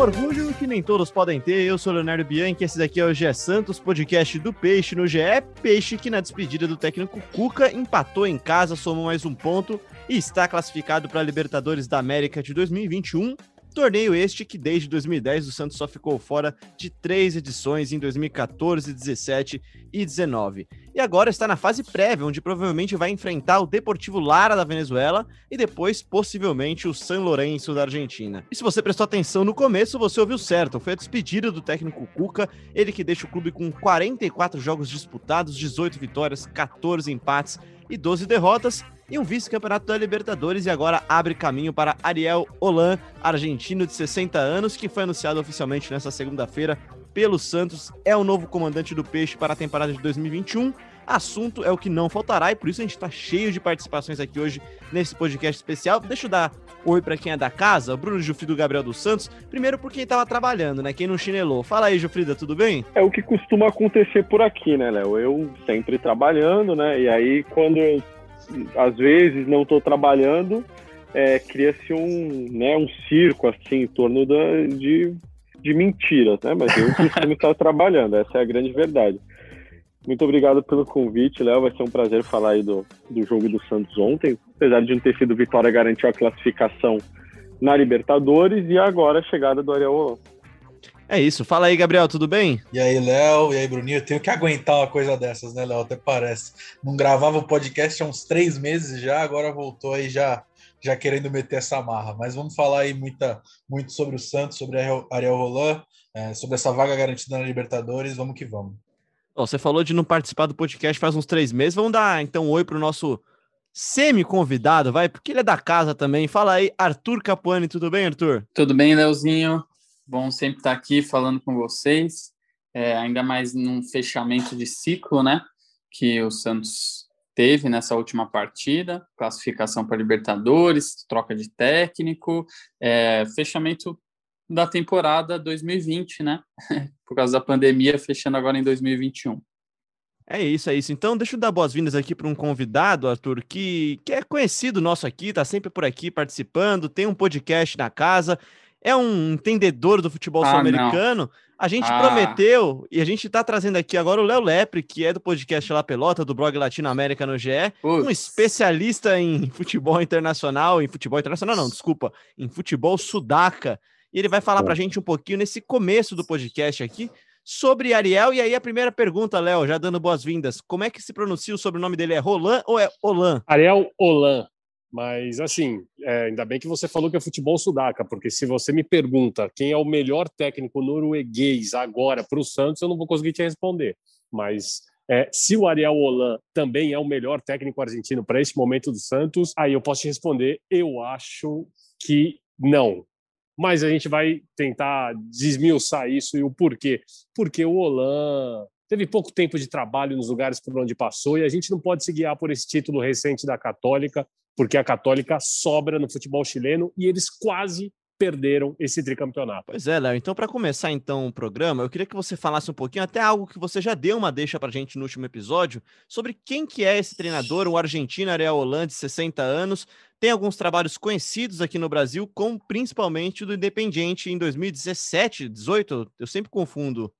orgulho que nem todos podem ter. Eu sou Leonardo Bianchi, esse daqui é o GE Santos, podcast do Peixe no GE. Peixe que na despedida do técnico Cuca empatou em casa, somou mais um ponto e está classificado para a Libertadores da América de 2021. Torneio este que desde 2010 o Santos só ficou fora de três edições em 2014, 17 e 19. E agora está na fase prévia, onde provavelmente vai enfrentar o Deportivo Lara da Venezuela e depois possivelmente o San Lourenço da Argentina. E se você prestou atenção no começo, você ouviu certo, foi a despedida do técnico Cuca, ele que deixa o clube com 44 jogos disputados, 18 vitórias, 14 empates e 12 derrotas e um vice-campeonato da Libertadores e agora abre caminho para Ariel Holan, argentino de 60 anos, que foi anunciado oficialmente nesta segunda-feira pelo Santos, é o novo comandante do Peixe para a temporada de 2021. Assunto é o que não faltará e por isso a gente está cheio de participações aqui hoje nesse podcast especial. Deixa eu dar oi para quem é da casa, Bruno Jufrido Gabriel dos Santos. Primeiro por quem estava trabalhando, né? Quem não chinelou. Fala aí, Jufrida, tudo bem? É o que costuma acontecer por aqui, né, Léo? Eu sempre trabalhando, né? E aí quando eu às vezes não estou trabalhando, é, cria-se um, né, um circo assim em torno da, de, de mentiras, né? Mas eu costumo estar trabalhando, essa é a grande verdade. Muito obrigado pelo convite, Léo. Vai ser um prazer falar aí do, do jogo do Santos ontem. Apesar de não ter sido vitória, garantiu a classificação na Libertadores e agora a chegada do Ariel é isso. Fala aí, Gabriel, tudo bem? E aí, Léo, e aí, Bruninho? Eu tenho que aguentar uma coisa dessas, né, Léo? Até parece. Não gravava o podcast há uns três meses já, agora voltou aí já, já querendo meter essa marra. Mas vamos falar aí muita, muito sobre o Santos, sobre a Ariel Roland, é, sobre essa vaga garantida na Libertadores. Vamos que vamos. Você falou de não participar do podcast faz uns três meses. Vamos dar então um oi para o nosso semi-convidado, vai, porque ele é da casa também. Fala aí, Arthur Capuani, tudo bem, Arthur? Tudo bem, Leozinho? Bom sempre estar aqui falando com vocês, é, ainda mais num fechamento de ciclo, né? Que o Santos teve nessa última partida, classificação para Libertadores, troca de técnico, é, fechamento da temporada 2020, né? Por causa da pandemia, fechando agora em 2021. É isso, é isso. Então, deixa eu dar boas-vindas aqui para um convidado, Arthur, que, que é conhecido nosso aqui, tá sempre por aqui participando, tem um podcast na casa é um entendedor do futebol ah, sul-americano. A gente ah. prometeu e a gente está trazendo aqui agora o Léo Lepre, que é do podcast La Pelota, do blog Latino América no GE, um especialista em futebol internacional, em futebol internacional não, desculpa, em futebol sudaca. E ele vai falar para a gente um pouquinho nesse começo do podcast aqui sobre Ariel. E aí a primeira pergunta, Léo, já dando boas-vindas. Como é que se pronuncia o sobrenome dele? É Roland ou é Olan? Ariel Olan. Mas, assim, é, ainda bem que você falou que é futebol sudaca, porque se você me pergunta quem é o melhor técnico norueguês agora para o Santos, eu não vou conseguir te responder. Mas é, se o Ariel Holan também é o melhor técnico argentino para esse momento do Santos, aí eu posso te responder: eu acho que não. Mas a gente vai tentar desmiuçar isso e o porquê. Porque o Holan teve pouco tempo de trabalho nos lugares por onde passou e a gente não pode se guiar por esse título recente da Católica porque a Católica sobra no futebol chileno e eles quase perderam esse tricampeonato. Pois é, Léo. Então, para começar então o programa, eu queria que você falasse um pouquinho, até algo que você já deu uma deixa para a gente no último episódio, sobre quem que é esse treinador, o argentino Ariel Hollande, 60 anos, tem alguns trabalhos conhecidos aqui no Brasil, como principalmente do Independiente em 2017, 18, eu sempre confundo.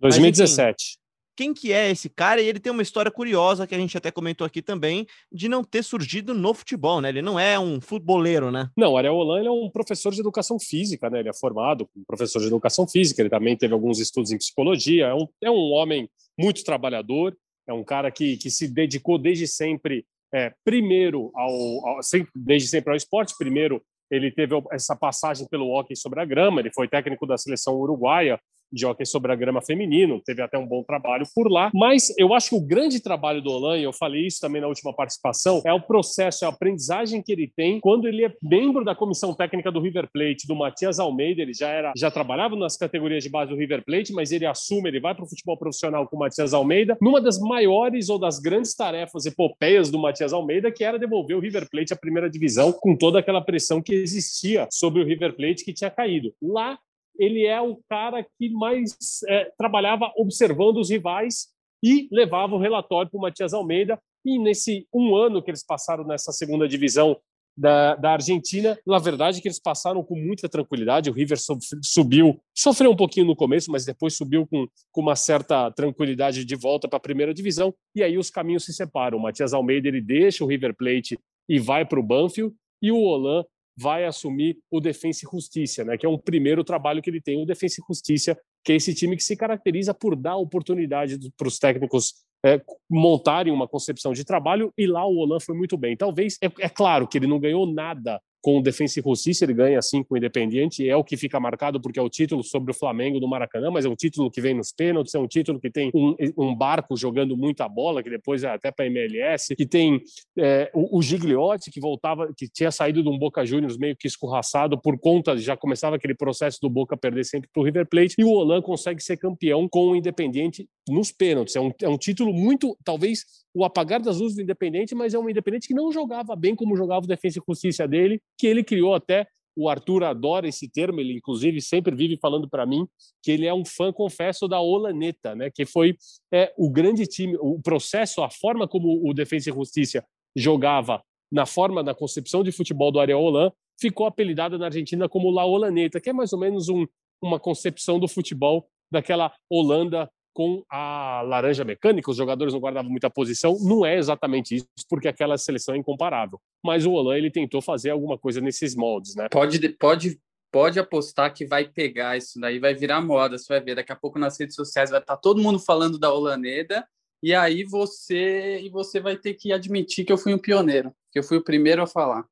2017. Mas, quem que é esse cara, e ele tem uma história curiosa que a gente até comentou aqui também, de não ter surgido no futebol, né? Ele não é um futeboleiro, né? Não, o Ariel Holan é um professor de educação física, né? Ele é formado como professor de educação física, ele também teve alguns estudos em psicologia, é um, é um homem muito trabalhador, é um cara que, que se dedicou desde sempre, é, primeiro ao, ao desde sempre ao esporte, primeiro ele teve essa passagem pelo hockey sobre a grama, ele foi técnico da seleção uruguaia de hockey sobre a grama feminino, teve até um bom trabalho por lá. Mas eu acho que o grande trabalho do Olan, eu falei isso também na última participação, é o processo, é a aprendizagem que ele tem quando ele é membro da comissão técnica do River Plate, do Matias Almeida. Ele já era, já trabalhava nas categorias de base do River Plate, mas ele assume, ele vai para o futebol profissional com o Matias Almeida, numa das maiores ou das grandes tarefas epopeias do Matias Almeida, que era devolver o River Plate à primeira divisão com toda aquela pressão que existia sobre o River Plate que tinha caído. Lá ele é o cara que mais é, trabalhava observando os rivais e levava o relatório para o Matias Almeida. E nesse um ano que eles passaram nessa segunda divisão da, da Argentina, na verdade, que eles passaram com muita tranquilidade. O River subiu, sofreu um pouquinho no começo, mas depois subiu com, com uma certa tranquilidade de volta para a primeira divisão. E aí os caminhos se separam. O Matias Almeida ele deixa o River Plate e vai para o Banfield, e o Olan vai assumir o Defensa e Justiça, né, que é um primeiro trabalho que ele tem, o Defensa e Justiça, que é esse time que se caracteriza por dar oportunidade para os técnicos é, montarem uma concepção de trabalho, e lá o Olan foi muito bem. Talvez, é, é claro que ele não ganhou nada com o Defensa e Justiça, ele ganha assim com o Independiente, é o que fica marcado porque é o título sobre o Flamengo do Maracanã, mas é um título que vem nos pênaltis, é um título que tem um, um barco jogando muita bola, que depois é até para MLS, que tem é, o, o, Gigliotti, que voltava, que tinha saído de um Boca Juniors meio que escorraçado por conta, já começava aquele processo do Boca perder sempre para o River Plate, e o Olan consegue ser campeão com o Independiente nos pênaltis. É um, é um título muito, talvez, o apagar das luzes do Independente, mas é um Independente que não jogava bem como jogava o Defensa e Justiça dele, que ele criou até. O Arthur adora esse termo, ele inclusive sempre vive falando para mim que ele é um fã, confesso, da Olaneta, né? que foi é, o grande time, o processo, a forma como o Defensa e Justiça jogava na forma, na concepção de futebol do Ariel Holan, ficou apelidada na Argentina como La Olaneta, que é mais ou menos um, uma concepção do futebol daquela Holanda com a laranja mecânica, os jogadores não guardavam muita posição, não é exatamente isso, porque aquela seleção é incomparável. Mas o Olan ele tentou fazer alguma coisa nesses moldes, né? Pode, pode, pode apostar que vai pegar isso daí, vai virar moda, você vai ver. Daqui a pouco nas redes sociais vai estar todo mundo falando da Olaneda, e aí você e você vai ter que admitir que eu fui um pioneiro, que eu fui o primeiro a falar.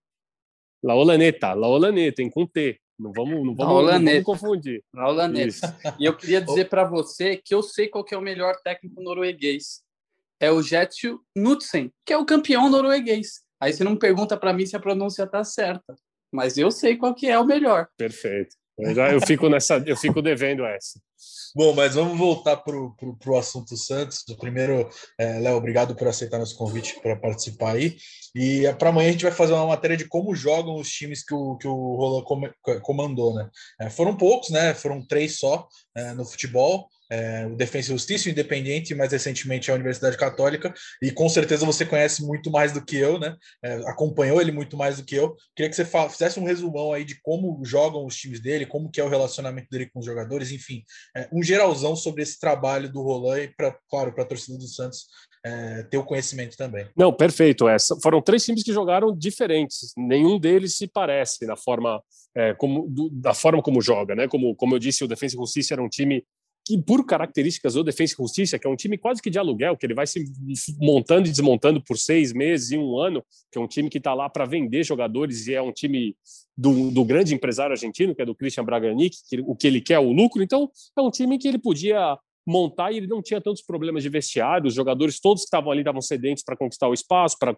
La Olaneta, La Olaneta, em com T. Não vamos, não vamos, não vamos confundir. Laulaneta. E eu queria dizer para você que eu sei qual que é o melhor técnico norueguês. É o Jetsu Knudsen, que é o campeão norueguês. Aí você não pergunta para mim se a pronúncia tá certa, mas eu sei qual que é o melhor. Perfeito. Eu, já, eu fico nessa, eu fico devendo essa. Bom, mas vamos voltar para o assunto Santos. Primeiro, é, Léo, obrigado por aceitar nosso convite para participar aí. E é, para amanhã a gente vai fazer uma matéria de como jogam os times que o, que o Roland comandou, né? É, foram poucos, né? Foram três só é, no futebol é, o Defensa e Justiça, o Independente, mais recentemente a Universidade Católica, e com certeza você conhece muito mais do que eu, né? É, acompanhou ele muito mais do que eu. Queria que você fizesse um resumão aí de como jogam os times dele, como que é o relacionamento dele com os jogadores, enfim, é, um geralzão sobre esse trabalho do Roland e, pra, claro, para a torcida do Santos é, ter o conhecimento também. Não, perfeito. É, foram três times que jogaram diferentes. Nenhum deles se parece na forma é, como do, da forma como joga, né? Como, como eu disse, o Defensa e Justiça era um time que por características do Defensa e Justiça, que é um time quase que de aluguel, que ele vai se montando e desmontando por seis meses e um ano, que é um time que está lá para vender jogadores e é um time do, do, grande empresário argentino, que é do Christian Braganic, que o que ele quer é o lucro. Então, é um time que ele podia montar e ele não tinha tantos problemas de vestiário. Os jogadores todos que estavam ali estavam sedentes para conquistar o espaço, para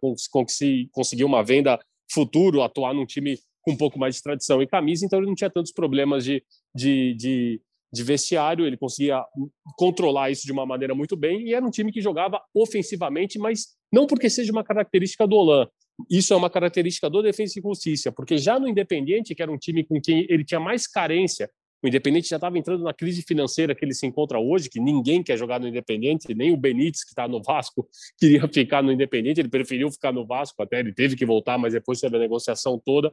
conseguir uma venda futuro, atuar num time com um pouco mais de tradição e camisa. Então, ele não tinha tantos problemas de, de, de de vestiário, ele conseguia controlar isso de uma maneira muito bem e era um time que jogava ofensivamente, mas não porque seja uma característica do Olan. Isso é uma característica do Defensa e Justiça, porque já no Independiente, que era um time com quem ele tinha mais carência, o Independiente já estava entrando na crise financeira que ele se encontra hoje, que ninguém quer jogar no Independiente, nem o Benítez, que está no Vasco, queria ficar no Independiente, ele preferiu ficar no Vasco, até ele teve que voltar, mas depois teve a negociação toda.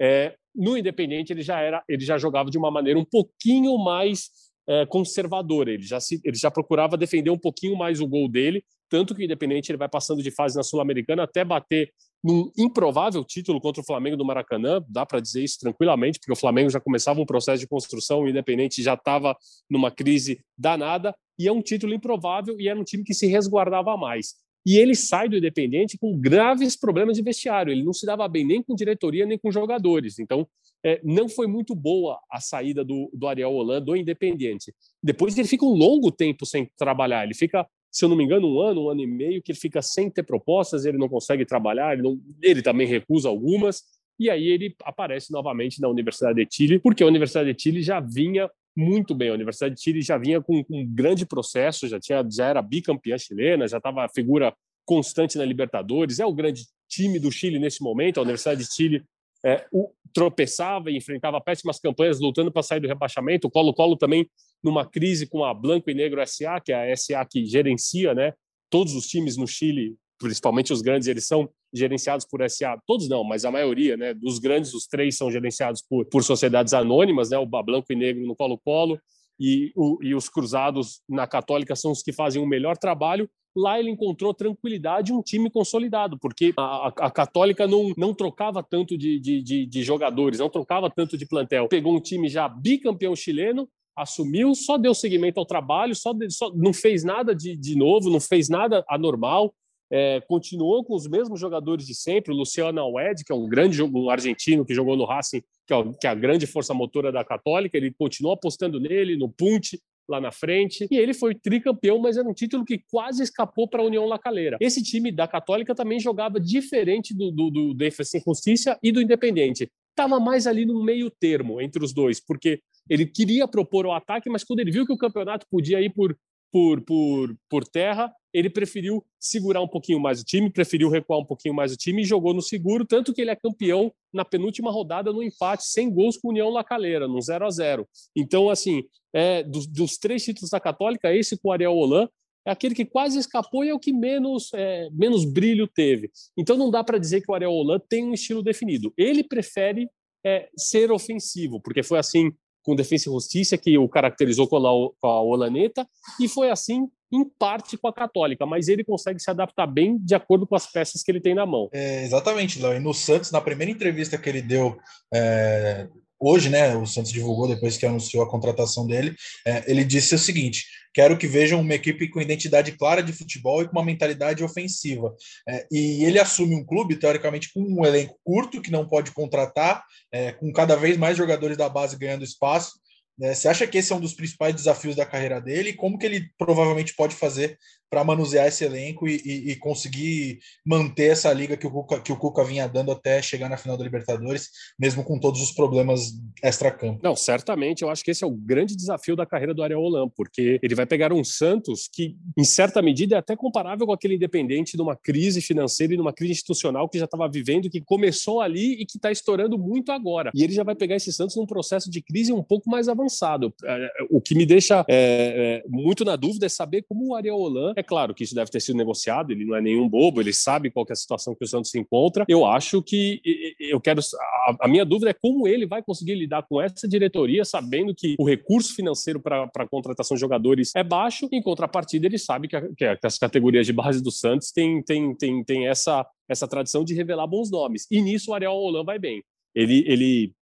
É, no Independente ele já era, ele já jogava de uma maneira um pouquinho mais é, conservadora. Ele já se, ele já procurava defender um pouquinho mais o gol dele, tanto que o Independente ele vai passando de fase na Sul-Americana até bater num improvável título contra o Flamengo do Maracanã, dá para dizer isso tranquilamente, porque o Flamengo já começava um processo de construção, o Independente já estava numa crise danada, e é um título improvável e era um time que se resguardava mais. E ele sai do Independente com graves problemas de vestiário. Ele não se dava bem nem com diretoria, nem com jogadores. Então, é, não foi muito boa a saída do, do Ariel Holan do Independente. Depois ele fica um longo tempo sem trabalhar. Ele fica, se eu não me engano, um ano, um ano e meio, que ele fica sem ter propostas, ele não consegue trabalhar, ele, não, ele também recusa algumas. E aí ele aparece novamente na Universidade de Chile, porque a Universidade de Chile já vinha muito bem. A Universidade de Chile já vinha com, um grande processo, já, tinha, já era bicampeã chilena, já estava figura constante na Libertadores, é o grande time do Chile nesse momento. A Universidade de Chile é, o, tropeçava e enfrentava péssimas campanhas lutando para sair do rebaixamento. O Colo-Colo também numa crise com a Blanco e Negro SA, que é a SA que gerencia né, todos os times no Chile, principalmente os grandes, eles são gerenciados por SA, todos não, mas a maioria, né, dos grandes, os três são gerenciados por, por sociedades anônimas, né, o Branco e Negro no Colo-Colo e, o, e os Cruzados na Católica são os que fazem o melhor trabalho. Lá ele encontrou tranquilidade e um time consolidado, porque a, a, Católica não, não trocava tanto de, de, de, de jogadores, não trocava tanto de plantel. Pegou um time já bicampeão chileno, assumiu, só deu seguimento ao trabalho, só, só não fez nada de, de novo, não fez nada anormal, é, continuou com os mesmos jogadores de sempre, o Luciano Alwed, que é um grande um argentino que jogou no Racing, que é, que é a grande força motora da Católica, ele continuou apostando nele, no Punte, lá na frente, e ele foi tricampeão, mas era um título que quase escapou para a União La Calera. Esse time da Católica também jogava diferente do, do, do Defensa Justiça e do Independente. Estava mais ali no meio termo entre os dois, porque ele queria propor o ataque, mas quando ele viu que o campeonato podia ir por por, por, por terra, ele preferiu segurar um pouquinho mais o time, preferiu recuar um pouquinho mais o time e jogou no seguro, tanto que ele é campeão na penúltima rodada no empate, sem gols com União La Calera, no 0 a 0 Então, assim, é, dos, dos, três títulos da Católica, esse com o Ariel Holan é aquele que quase escapou e é o que menos, é, menos brilho teve. Então, não dá para dizer que o Ariel Holan tem um estilo definido. Ele prefere é, ser ofensivo, porque foi assim com Defesa e Justiça, que o caracterizou com a, com a Olaneta, e foi assim em parte com a Católica, mas ele consegue se adaptar bem de acordo com as peças que ele tem na mão. É, exatamente, Léo. E no Santos, na primeira entrevista que ele deu é, hoje, né, o Santos divulgou depois que anunciou a contratação dele, é, ele disse o seguinte: quero que vejam uma equipe com identidade clara de futebol e com uma mentalidade ofensiva. É, e ele assume um clube, teoricamente, com um elenco curto, que não pode contratar, é, com cada vez mais jogadores da base ganhando espaço. É, você acha que esse é um dos principais desafios da carreira dele? Como que ele provavelmente pode fazer para manusear esse elenco e, e, e, conseguir manter essa liga que o, Cuca, que o Cuca vinha dando até chegar na final da Libertadores, mesmo com todos os problemas extra-campo. Não, certamente, eu acho que esse é o grande desafio da carreira do Ariel porque ele vai pegar um Santos que, em certa medida, é até comparável com aquele Independente numa crise financeira e numa crise institucional que já estava vivendo, que começou ali e que está estourando muito agora. E ele já vai pegar esse Santos num processo de crise um pouco mais avançado. É, o que me deixa é, é, muito na dúvida é saber como o Ariel é claro que isso deve ter sido negociado, ele não é nenhum bobo, ele sabe qual é a situação que o Santos se encontra. Eu acho que eu quero. A, a minha dúvida é como ele vai conseguir lidar com essa diretoria, sabendo que o recurso financeiro para a contratação de jogadores é baixo, em contrapartida, ele sabe que, a, que as categorias de base do Santos têm tem, tem, tem essa, essa tradição de revelar bons nomes. E nisso o Ariel Holan vai bem. Ele, ele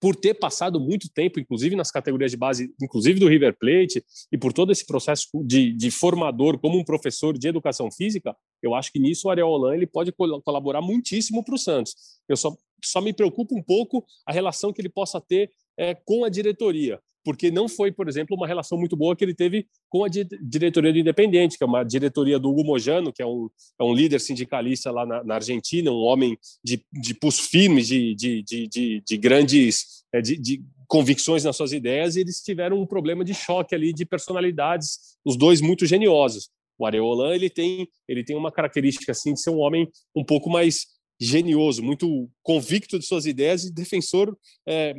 por ter passado muito tempo, inclusive nas categorias de base, inclusive do River Plate, e por todo esse processo de, de formador como um professor de educação física, eu acho que nisso o Ariel Holan ele pode colaborar muitíssimo para o Santos. Eu só, só me preocupa um pouco a relação que ele possa ter é, com a diretoria porque não foi, por exemplo, uma relação muito boa que ele teve com a diretoria do Independente, que é uma diretoria do Hugo Mojano, que é um, é um líder sindicalista lá na, na Argentina, um homem de, de pulso firme, de, de, de, de, de grandes é, de, de, convicções nas suas ideias, e eles tiveram um problema de choque ali de personalidades, os dois muito geniosos. O Areolan ele tem ele tem uma característica assim de ser um homem um pouco mais genioso, muito convicto de suas ideias e defensor é,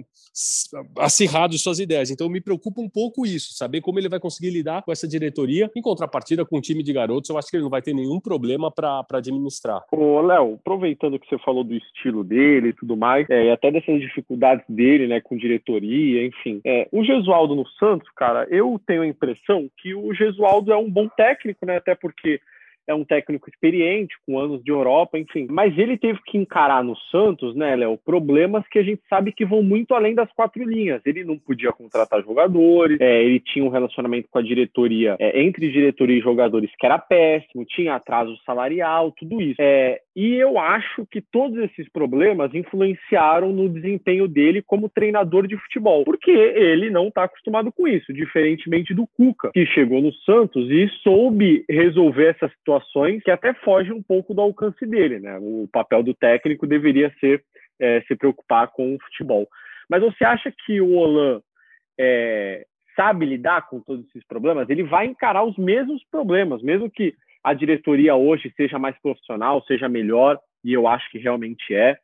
acirrado de suas ideias. Então me preocupa um pouco isso, saber como ele vai conseguir lidar com essa diretoria em contrapartida com um time de garotos. Eu acho que ele não vai ter nenhum problema para administrar. Ô, Léo, aproveitando que você falou do estilo dele e tudo mais, é, e até dessas dificuldades dele, né, com diretoria, enfim. É, o Gesualdo no Santos, cara, eu tenho a impressão que o Gesualdo é um bom técnico, né, até porque é um técnico experiente, com anos de Europa, enfim. Mas ele teve que encarar no Santos, né, Léo, problemas que a gente sabe que vão muito além das quatro linhas. Ele não podia contratar jogadores, é, ele tinha um relacionamento com a diretoria, é, entre diretoria e jogadores que era péssimo, tinha atraso salarial, tudo isso. É, e eu acho que todos esses problemas influenciaram no desempenho dele como treinador de futebol, porque ele não está acostumado com isso, diferentemente do Cuca, que chegou no Santos e soube resolver essas situações que até fogem um pouco do alcance dele. Né? O papel do técnico deveria ser é, se preocupar com o futebol. Mas você acha que o Olan é, sabe lidar com todos esses problemas? Ele vai encarar os mesmos problemas, mesmo que a diretoria hoje seja mais profissional, seja melhor, e eu acho que realmente é.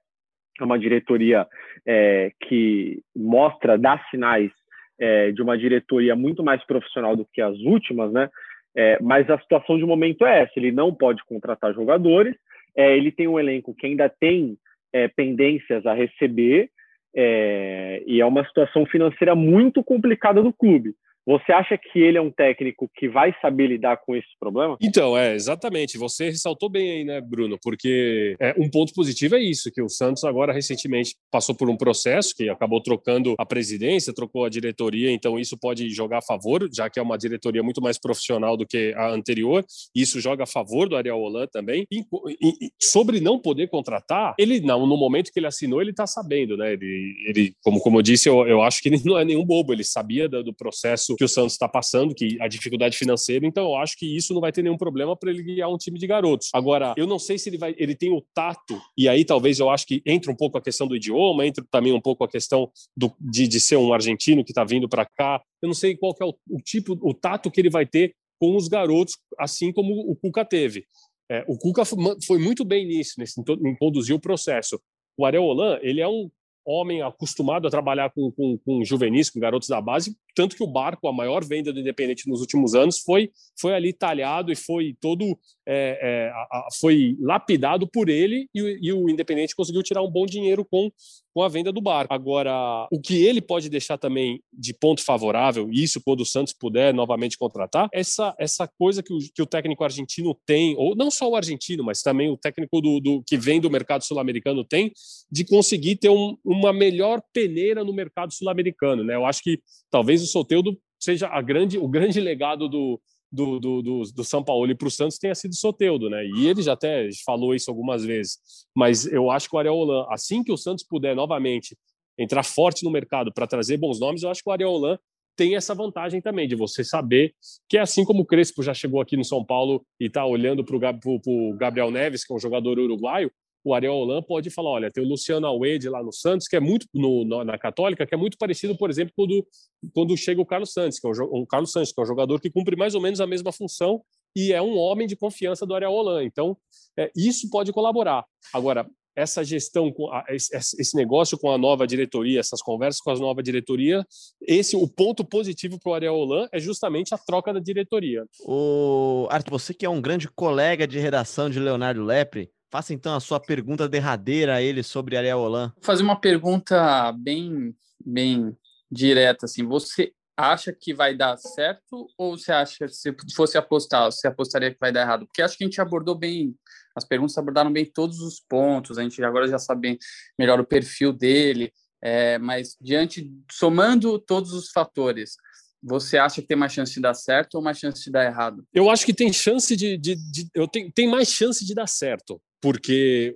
É uma diretoria é, que mostra, dá sinais é, de uma diretoria muito mais profissional do que as últimas, né? É, mas a situação de momento é essa: ele não pode contratar jogadores, é, ele tem um elenco que ainda tem é, pendências a receber, é, e é uma situação financeira muito complicada do clube. Você acha que ele é um técnico que vai saber lidar com esse problema? Então, é, exatamente. Você ressaltou bem aí, né, Bruno? Porque é, um ponto positivo é isso, que o Santos agora recentemente passou por um processo que acabou trocando a presidência, trocou a diretoria, então isso pode jogar a favor, já que é uma diretoria muito mais profissional do que a anterior. Isso joga a favor do Ariel Holan também. E, e, sobre não poder contratar, ele, não, no momento que ele assinou, ele está sabendo, né? Ele, ele como, como eu disse, eu, eu acho que ele não é nenhum bobo, ele sabia do, do processo que o Santos está passando, que a dificuldade financeira, então eu acho que isso não vai ter nenhum problema para ele guiar um time de garotos. Agora, eu não sei se ele vai, ele tem o tato, e aí talvez eu acho que entra um pouco a questão do idioma, entra também um pouco a questão do, de, de ser um argentino que está vindo para cá. Eu não sei qual é o, o, tipo, o tato que ele vai ter com os garotos, assim como o Cuca teve. É, o Cuca foi muito bem nisso, nesse, em conduzir o processo. O Ariel Holan, ele é um homem acostumado a trabalhar com, com, com juvenis, com garotos da base, tanto que o Barco, a maior venda do Independente nos últimos anos, foi, foi ali talhado e foi todo é, é, a, foi lapidado por ele e, e, o Independente conseguiu tirar um bom dinheiro com, com a venda do Barco. Agora, o que ele pode deixar também de ponto favorável, e isso quando o Santos puder novamente contratar, essa, essa coisa que o, que o técnico argentino tem, ou não só o argentino, mas também o técnico do, do que vem do mercado sul-americano tem, de conseguir ter um, uma melhor peneira no mercado sul-americano. Né? Eu acho que talvez o Soteudo seja a grande, o grande legado do, do, do, do, do São Paulo e para o Santos tenha sido Soteudo, né? E ele já até falou isso algumas vezes. Mas eu acho que o Ariel Holan, assim que o Santos puder novamente entrar forte no mercado para trazer bons nomes, eu acho que o Ariel Holan tem essa vantagem também de você saber que é assim como o Crespo já chegou aqui no São Paulo e está olhando para o Gabriel Neves, que é um jogador uruguaio, o Ariel Holan pode falar, olha, tem o Luciano Alwede lá no Santos, que é muito no, na Católica, que é muito parecido, por exemplo, quando, quando chega o Carlos Santos, que é um, um Carlos Santos, que é um jogador que cumpre mais ou menos a mesma função e é um homem de confiança do Ariel Holan. Então, é, isso pode colaborar. Agora, essa gestão, esse negócio com a nova diretoria, essas conversas com a nova diretoria, esse o ponto positivo para o Ariel Holan é justamente a troca da diretoria. O Arthur, você que é um grande colega de redação de Leonardo Lepre, Faça então a sua pergunta derradeira a ele sobre Ariel Holan. Vou fazer uma pergunta bem, bem direta assim. Você acha que vai dar certo ou você acha que se fosse apostar, você apostaria que vai dar errado? Porque acho que a gente abordou bem, as perguntas abordaram bem todos os pontos. A gente agora já sabe melhor o perfil dele, é, mas diante, somando todos os fatores, você acha que tem mais chance de dar certo ou mais chance de dar errado? Eu acho que tem chance de, de, de eu tenho, tem mais chance de dar certo porque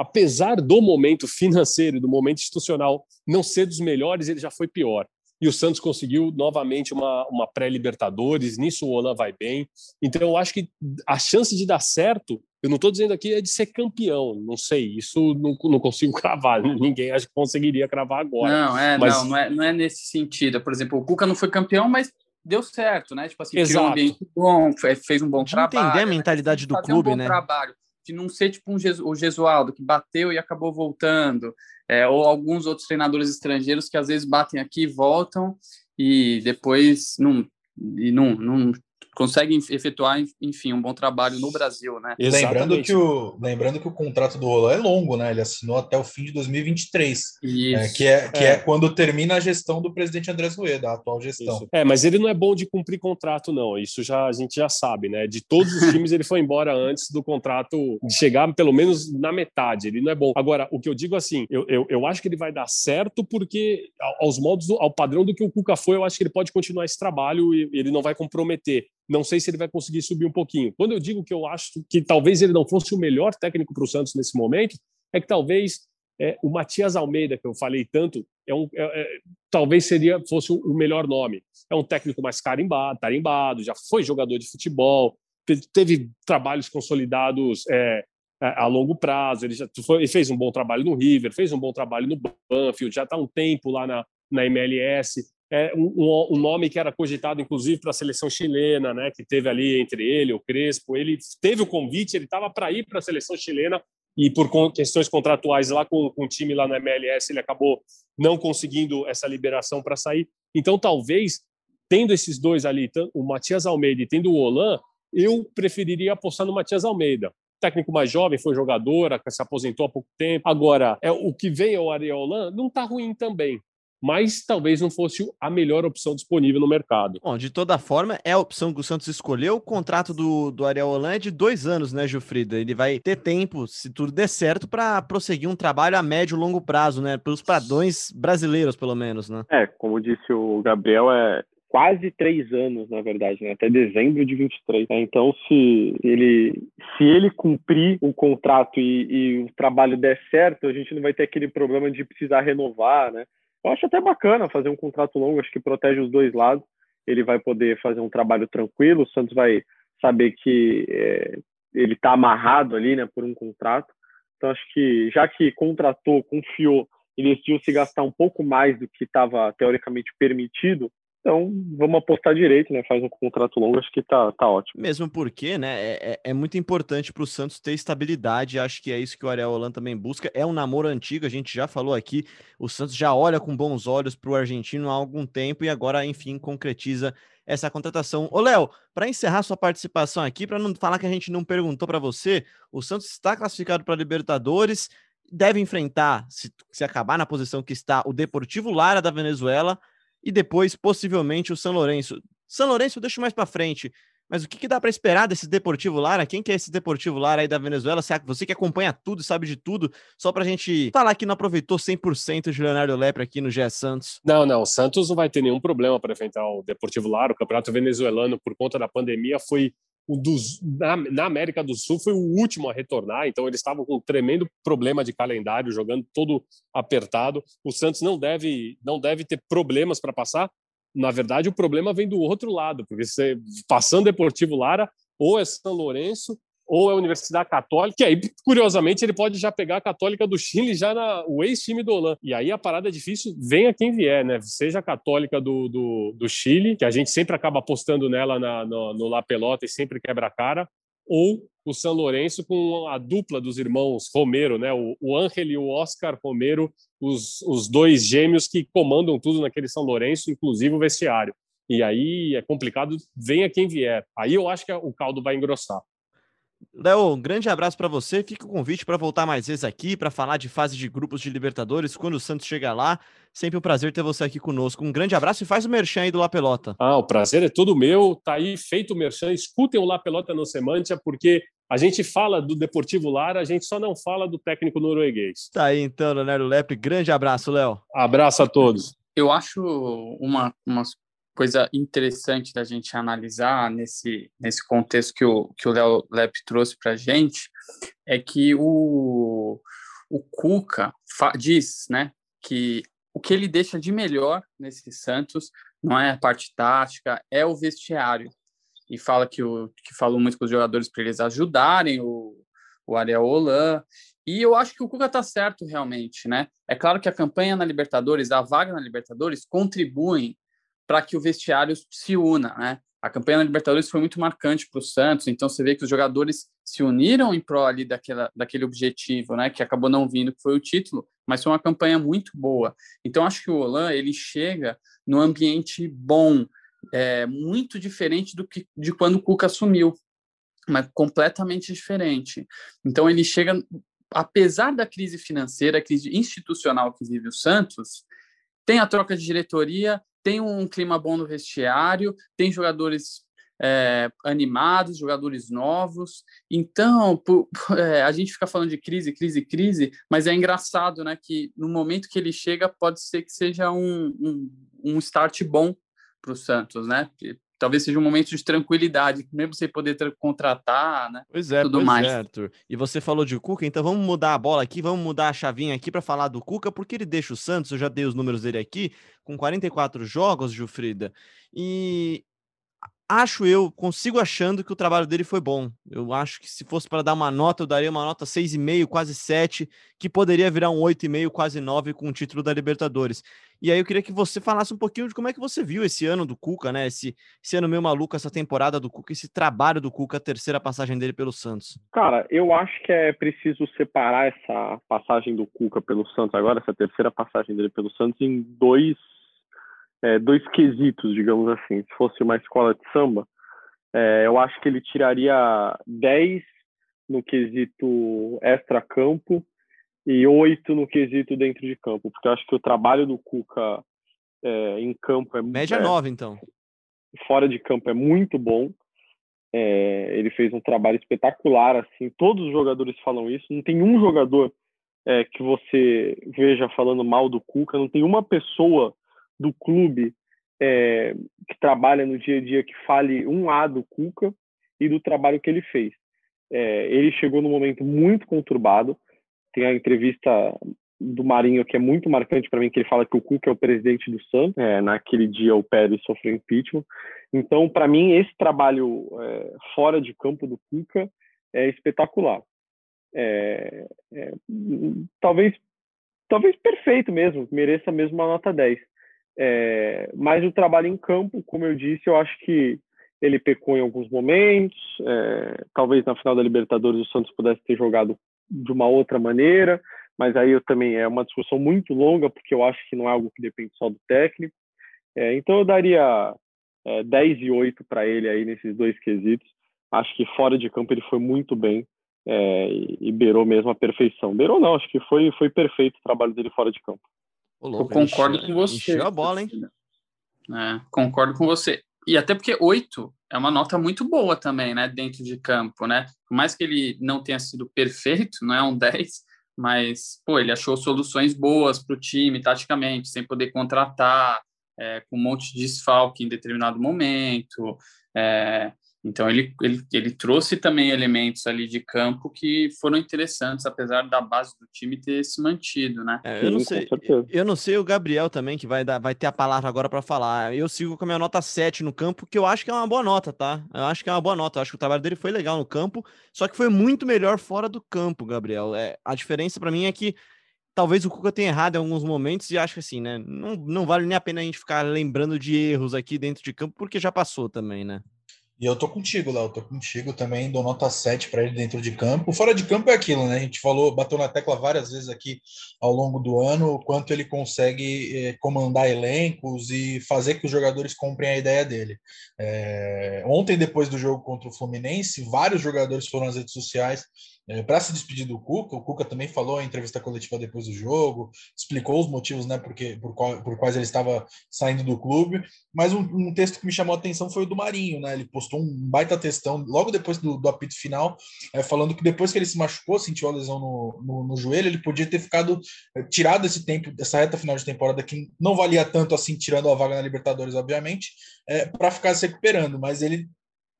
apesar do momento financeiro e do momento institucional não ser dos melhores, ele já foi pior. E o Santos conseguiu novamente uma, uma pré-Libertadores, nisso o Olan vai bem. Então eu acho que a chance de dar certo, eu não estou dizendo aqui é de ser campeão, não sei, isso não, não consigo cravar, ninguém acha que conseguiria cravar agora. Não, é, mas... não, não é, não é nesse sentido. Por exemplo, o Cuca não foi campeão, mas deu certo, né? Tipo assim, Exato. criou um ambiente bom, fez um bom de trabalho. entender a né? mentalidade do clube, um né? Trabalho de não ser tipo um o Gesualdo, que bateu e acabou voltando, é, ou alguns outros treinadores estrangeiros que às vezes batem aqui, voltam e depois não, e não, não consegue efetuar, enfim, um bom trabalho no Brasil, né? Lembrando que, o, lembrando que o contrato do Roland é longo, né? Ele assinou até o fim de 2023, é, que, é, que é. é. quando termina a gestão do presidente Andrés Rueda, a atual gestão. Isso. É, mas ele não é bom de cumprir contrato, não. Isso já a gente já sabe, né? De todos os times, ele foi embora antes do contrato de chegar pelo menos na metade. Ele não é bom. Agora, o que eu digo assim, eu, eu, eu acho que ele vai dar certo porque, aos modos, ao padrão do que o Cuca foi, eu acho que ele pode continuar esse trabalho e ele não vai comprometer. Não sei se ele vai conseguir subir um pouquinho. Quando eu digo que eu acho que talvez ele não fosse o melhor técnico para o Santos nesse momento, é que talvez é, o Matias Almeida, que eu falei tanto, é um, é, é, talvez seria fosse o melhor nome. É um técnico mais carimbado, tarimbado, já foi jogador de futebol, teve trabalhos consolidados é, a longo prazo. Ele já foi, ele fez um bom trabalho no River, fez um bom trabalho no Banfield, já está um tempo lá na, na MLS é, um, um, nome que era cogitado, inclusive, para a seleção chilena, né, que teve ali entre ele, o Crespo. Ele teve o convite, ele estava para ir para a seleção chilena e, por questões contratuais lá com, com o time lá na MLS, ele acabou não conseguindo essa liberação para sair. Então, talvez, tendo esses dois ali, o Matias Almeida e tendo o Olan, eu preferiria apostar no Matias Almeida técnico mais jovem, foi jogador, se aposentou há pouco tempo. Agora, é o que vem ao Ariel Holan não está ruim também mas talvez não fosse a melhor opção disponível no mercado. Bom, de toda forma, é a opção que o Santos escolheu. O contrato do, do Ariel Holan é de dois anos, né, Gilfrida? Ele vai ter tempo, se tudo der certo, para prosseguir um trabalho a médio e longo prazo, né? Pelos padrões brasileiros, pelo menos, né? É, como disse o Gabriel, é quase três anos, na verdade, né? até dezembro de 23. Né? Então, se ele, se ele cumprir o contrato e, e, o trabalho der certo, a gente não vai ter aquele problema de precisar renovar, né? Eu acho até bacana fazer um contrato longo, acho que protege os dois lados. Ele vai poder fazer um trabalho tranquilo, o Santos vai saber que é, ele está amarrado ali, né, por um contrato. Então acho que já que contratou, confiou e decidiu se gastar um pouco mais do que estava teoricamente permitido, então, vamos apostar direito, né? Faz um contrato longo, acho que tá, tá ótimo. Mesmo porque, né, é, é, é muito importante para o Santos ter estabilidade. Acho que é isso que o Ariel Holan também busca. É um namoro antigo, a gente já falou aqui. O Santos já olha com bons olhos para o argentino há algum tempo e agora, enfim, concretiza essa contratação. Ô, Léo, para encerrar sua participação aqui, para não falar que a gente não perguntou para você, o Santos está classificado para Libertadores, deve enfrentar, se, se acabar na posição que está, o Deportivo Lara da Venezuela e depois, possivelmente, o São Lourenço. São Lourenço eu deixo mais para frente. Mas o que, que dá para esperar desse Deportivo Lara? Quem que é esse Deportivo Lara aí da Venezuela? Você que acompanha tudo sabe de tudo, só para a gente falar que não aproveitou 100% de Leonardo Lepre aqui no GE Santos. Não, não, o Santos não vai ter nenhum problema para enfrentar o Deportivo Lara. O campeonato venezuelano, por conta da pandemia, foi dos, na, na, América do Sul foi o último a retornar, então eles estavam com um tremendo problema de calendário, jogando todo apertado. O Santos não deve, não deve ter problemas para passar. Na verdade, o problema vem do outro lado, porque você passando Deportivo Lara, ou é São Lourenço, ou é a Universidade Católica, e aí, curiosamente, ele pode já pegar a Católica do Chile, já na, o ex-time do Holan. E aí a parada é difícil, venha quem vier, né? Seja a Católica do, do, do Chile, que a gente sempre acaba apostando nela na, no, no La Pelota e sempre quebra a cara, ou o São Lourenço com a dupla dos irmãos Romero, né? O, o Ángel e o Oscar Romero, os, os dois gêmeos que comandam tudo naquele São Lourenço, inclusive o vestiário. E aí é complicado, venha quem vier. Aí eu acho que o caldo vai engrossar. Léo, um grande abraço para você. Fica o convite para voltar mais vezes aqui para falar de fase de grupos de Libertadores quando o Santos chegar lá. Sempre um prazer ter você aqui conosco. Um grande abraço e faz o merchan aí do La Pelota. Ah, o prazer é todo meu. Tá aí feito o merchan. Escutem o La Pelota no Semantia, porque a gente fala do Deportivo Lara, a gente só não fala do técnico norueguês. Tá aí então, Leonardo Lepre. Grande abraço, Léo. Abraço a todos. Eu acho uma, uma coisa interessante da gente analisar nesse, nesse contexto que o, que o Léo Lep trouxe para a gente é que o, o Cuca diz né, que o que ele deixa de melhor nesse Santos não é a parte tática, é o vestiário. E fala que, o, que falou muito com os jogadores para eles ajudarem o, o Ariel Holan. E eu acho que o Cuca está certo realmente, né? É claro que a campanha na Libertadores, a vaga na Libertadores, contribuem para que o vestiário se una, né? A campanha na Libertadores foi muito marcante para o Santos, então você vê que os jogadores se uniram em prol ali daquela, daquele objetivo, né? Que acabou não vindo, que foi o título, mas foi uma campanha muito boa. Então acho que o Olan ele chega no ambiente bom, é, muito diferente do que de quando o Cuca assumiu, mas completamente diferente. Então ele chega, apesar da crise financeira, crise institucional que vive o Santos, tem a troca de diretoria, tem um clima bom no vestiário, tem jogadores é, animados, jogadores novos. Então, é, a gente fica falando de crise, crise, crise, mas é engraçado, né? Que no momento que ele chega, pode ser que seja um, um, um start bom para o Santos, né? Talvez seja um momento de tranquilidade, mesmo sem poder contratar, né? Pois é, Tudo pois mais. é. E você falou de Cuca, então vamos mudar a bola aqui, vamos mudar a chavinha aqui para falar do Cuca, porque ele deixa o Santos, eu já dei os números dele aqui, com 44 jogos, Gilfrida, e acho eu, consigo achando que o trabalho dele foi bom. Eu acho que se fosse para dar uma nota, eu daria uma nota 6,5, quase 7, que poderia virar um 8,5, quase 9 com o título da Libertadores. E aí eu queria que você falasse um pouquinho de como é que você viu esse ano do Cuca, né? Esse, esse ano meio maluco, essa temporada do Cuca, esse trabalho do Cuca, a terceira passagem dele pelo Santos. Cara, eu acho que é preciso separar essa passagem do Cuca pelo Santos agora, essa terceira passagem dele pelo Santos, em dois é, dois quesitos, digamos assim. Se fosse uma escola de samba, é, eu acho que ele tiraria 10 no quesito extra-campo e 8 no quesito dentro de campo, porque eu acho que o trabalho do Cuca é, em campo é... Média é, 9, então. Fora de campo é muito bom. É, ele fez um trabalho espetacular, assim, todos os jogadores falam isso, não tem um jogador é, que você veja falando mal do Cuca, não tem uma pessoa do clube é, que trabalha no dia a dia que fale um A do Cuca e do trabalho que ele fez. É, ele chegou num momento muito conturbado. Tem a entrevista do Marinho que é muito marcante para mim, que ele fala que o Cuca é o presidente do Santos. É, naquele dia o Pérez sofreu impeachment. Então, para mim, esse trabalho é, fora de campo do Cuca é espetacular. É, é, talvez talvez perfeito mesmo, mereça mesmo uma nota 10. É, mas o trabalho em campo, como eu disse, eu acho que ele pecou em alguns momentos. É, talvez na final da Libertadores o Santos pudesse ter jogado de uma outra maneira, mas aí eu também é uma discussão muito longa, porque eu acho que não é algo que depende só do técnico. É, então eu daria é, 10 e 8 para ele aí nesses dois quesitos. Acho que fora de campo ele foi muito bem é, e, beirou mesmo a perfeição. Beirou não, acho que foi, foi perfeito o trabalho dele fora de campo. Louco, eu concordo encheu, com você. Encheu a bola, hein? É, concordo com você. E até porque oito é uma nota muito boa também, né? Dentro de campo, né? Por mais que ele não tenha sido perfeito, não é um 10, mas, pô, ele achou soluções boas para o time, taticamente, sem poder contratar, é, com um monte de desfalque em determinado momento. É, então ele, ele, ele trouxe também elementos ali de campo que foram interessantes, apesar da base do time ter se mantido, né? É, eu não sei, eu não sei o Gabriel também que vai dar, vai ter a palavra agora para falar. Eu sigo com a minha nota 7 no campo, que eu acho que é uma boa nota, tá? Eu acho que é uma boa nota. Eu acho que o trabalho dele foi legal no campo, só que foi muito melhor fora do campo, Gabriel. É, a diferença para mim é que talvez o Cuca tenha errado em alguns momentos e acho que assim, né? Não, não vale nem a pena a gente ficar lembrando de erros aqui dentro de campo, porque já passou também, né? E eu tô contigo, Léo, tô contigo também, dou nota 7 para ele dentro de campo. Fora de campo é aquilo, né? A gente falou, bateu na tecla várias vezes aqui ao longo do ano, o quanto ele consegue eh, comandar elencos e fazer que os jogadores comprem a ideia dele. É... Ontem, depois do jogo contra o Fluminense, vários jogadores foram às redes sociais é, para se despedir do Cuca, o Cuca também falou em entrevista coletiva depois do jogo, explicou os motivos né, porque, por, qual, por quais ele estava saindo do clube, mas um, um, texto que me chamou a atenção foi o do Marinho, né? Ele postou um baita textão logo depois do, do apito final, é, falando que depois que ele se machucou, sentiu a lesão no, no, no, joelho, ele podia ter ficado é, tirado esse tempo, essa reta final de temporada que não valia tanto assim, tirando a vaga na Libertadores, obviamente, é, para ficar se recuperando, mas ele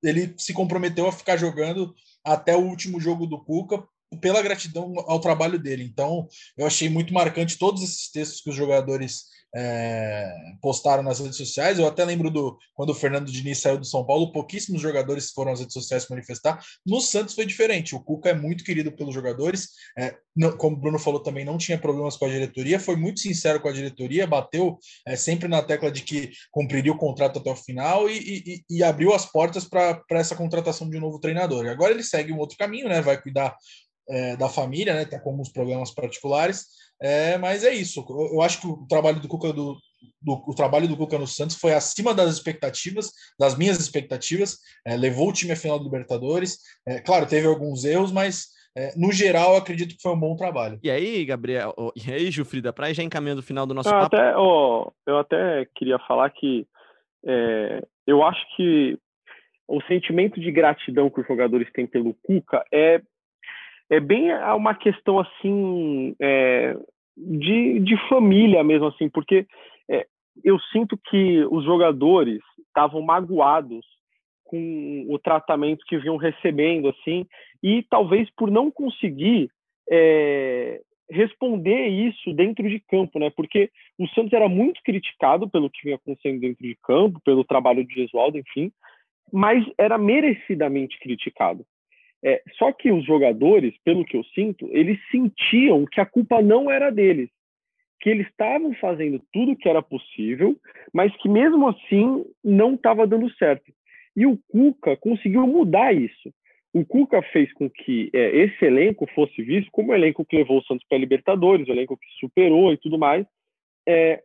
ele se comprometeu a ficar jogando até o último jogo do Cuca pela gratidão ao trabalho dele. Então, eu achei muito marcante todos esses textos que os jogadores é, postaram nas redes sociais. Eu até lembro do quando o Fernando Diniz saiu do São Paulo, pouquíssimos jogadores foram às redes sociais manifestar. No Santos foi diferente. O Cuca é muito querido pelos jogadores. É, não, como o Bruno falou também, não tinha problemas com a diretoria. Foi muito sincero com a diretoria, bateu é, sempre na tecla de que cumpriria o contrato até o final e, e, e abriu as portas para essa contratação de um novo treinador. E agora ele segue um outro caminho, né? Vai cuidar é, da família, né? Tá com alguns problemas particulares é, mas é isso. Eu, acho que o trabalho do Cuca do, do, o trabalho do Cuca no Santos foi acima das expectativas, das minhas expectativas, é, levou o time à final do Libertadores. É, claro, teve alguns erros, mas é, no geral, acredito que foi um bom trabalho. E aí, Gabriel, oh, e aí, Gilfrida, para já encaminhando o final do nosso eu papo. Até, oh, eu até queria falar que é, eu acho que o sentimento de gratidão que os jogadores têm pelo Cuca é, é bem uma questão assim é, de, de família mesmo assim, porque é, eu sinto que os jogadores estavam magoados com o tratamento que vinham recebendo assim e talvez por não conseguir é, responder isso dentro de campo, né? Porque o Santos era muito criticado pelo que vinha acontecendo dentro de campo, pelo trabalho de Gesualdo, enfim, mas era merecidamente criticado. É, só que os jogadores, pelo que eu sinto, eles sentiam que a culpa não era deles, que eles estavam fazendo tudo o que era possível, mas que mesmo assim não estava dando certo. E o Cuca conseguiu mudar isso. O Cuca fez com que é, esse elenco fosse visto como o elenco que levou o Santos para a Libertadores, o elenco que superou e tudo mais. É,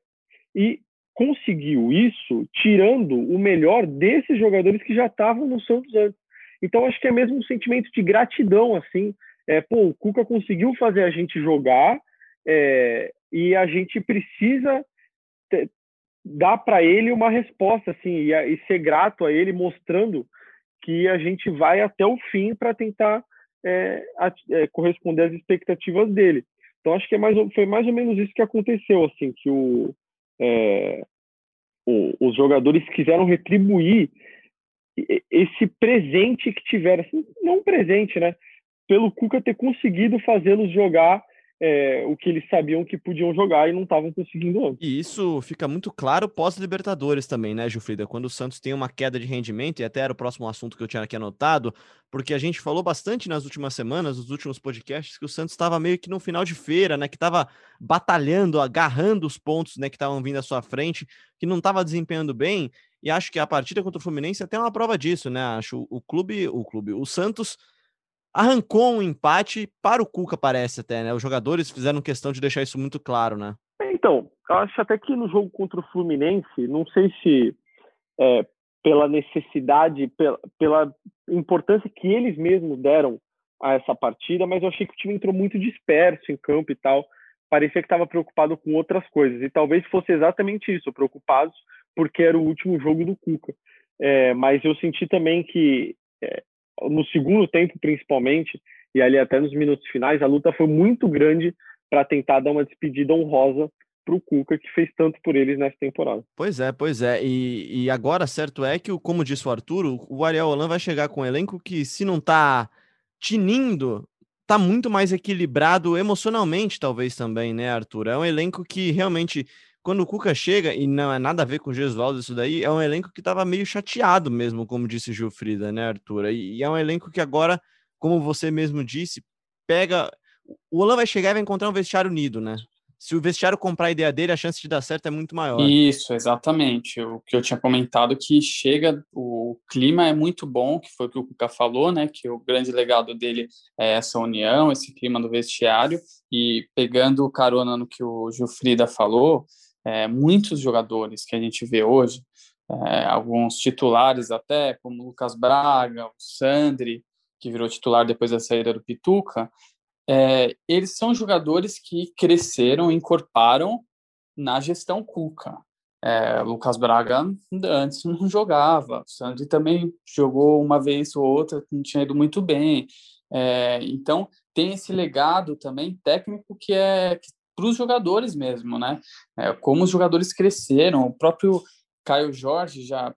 e conseguiu isso tirando o melhor desses jogadores que já estavam no Santos antes. Então acho que é mesmo um sentimento de gratidão assim. É, pô, o Cuca conseguiu fazer a gente jogar é, e a gente precisa ter, dar para ele uma resposta assim e, e, ser grato a ele mostrando que a gente vai até o fim para tentar é, a, é, corresponder às expectativas dele então acho que é mais foi mais ou menos isso que aconteceu assim que o, é, o os jogadores quiseram retribuir esse presente que tiveram assim, não um presente né pelo Cuca ter conseguido fazê-los jogar é, o que eles sabiam que podiam jogar e não estavam conseguindo antes. E isso fica muito claro pós-Libertadores também, né, Gilfrida? Quando o Santos tem uma queda de rendimento, e até era o próximo assunto que eu tinha aqui anotado, porque a gente falou bastante nas últimas semanas, nos últimos podcasts, que o Santos estava meio que no final de feira, né? Que estava batalhando, agarrando os pontos né, que estavam vindo à sua frente, que não estava desempenhando bem. E acho que a partida contra o Fluminense é até uma prova disso, né? Acho o clube, o clube, o Santos arrancou um empate para o Cuca, parece até, né? Os jogadores fizeram questão de deixar isso muito claro, né? Então, eu acho até que no jogo contra o Fluminense, não sei se é, pela necessidade, pela, pela importância que eles mesmos deram a essa partida, mas eu achei que o time entrou muito disperso em campo e tal. Parecia que estava preocupado com outras coisas. E talvez fosse exatamente isso, preocupados porque era o último jogo do Cuca. É, mas eu senti também que é, no segundo tempo principalmente, e ali até nos minutos finais, a luta foi muito grande para tentar dar uma despedida honrosa para o Cuca, que fez tanto por eles nessa temporada. Pois é, pois é. E, e agora, certo é que, como disse o Arturo, o Ariel Holan vai chegar com um elenco que, se não tá tinindo, tá muito mais equilibrado emocionalmente, talvez também, né, Arthur? É um elenco que realmente quando o Cuca chega, e não é nada a ver com o Gesualdo isso daí, é um elenco que estava meio chateado mesmo, como disse Gilfrida, né, Arthur? E, e, é um elenco que agora, como você mesmo disse, pega. O Olan vai chegar e vai encontrar um vestiário unido, né? Se o vestiário comprar a ideia dele, a chance de dar certo é muito maior. Isso, exatamente. O que eu tinha comentado que chega, o clima é muito bom, que foi o que o Cuca falou, né? Que o grande legado dele é essa união, esse clima do vestiário. E pegando carona no que o Gilfrida falou, é, muitos jogadores que a gente vê hoje, é, alguns titulares até, como o Lucas Braga, o Sandri, que virou titular depois da saída do Pituca, é, eles são jogadores que cresceram, encorparam na gestão Cuca. É, Lucas Braga antes não jogava, o Sandri também jogou uma vez ou outra, não tinha ido muito bem. É, então, tem esse legado também técnico que é que para os jogadores mesmo, né? É, como os jogadores cresceram. O próprio Caio Jorge já,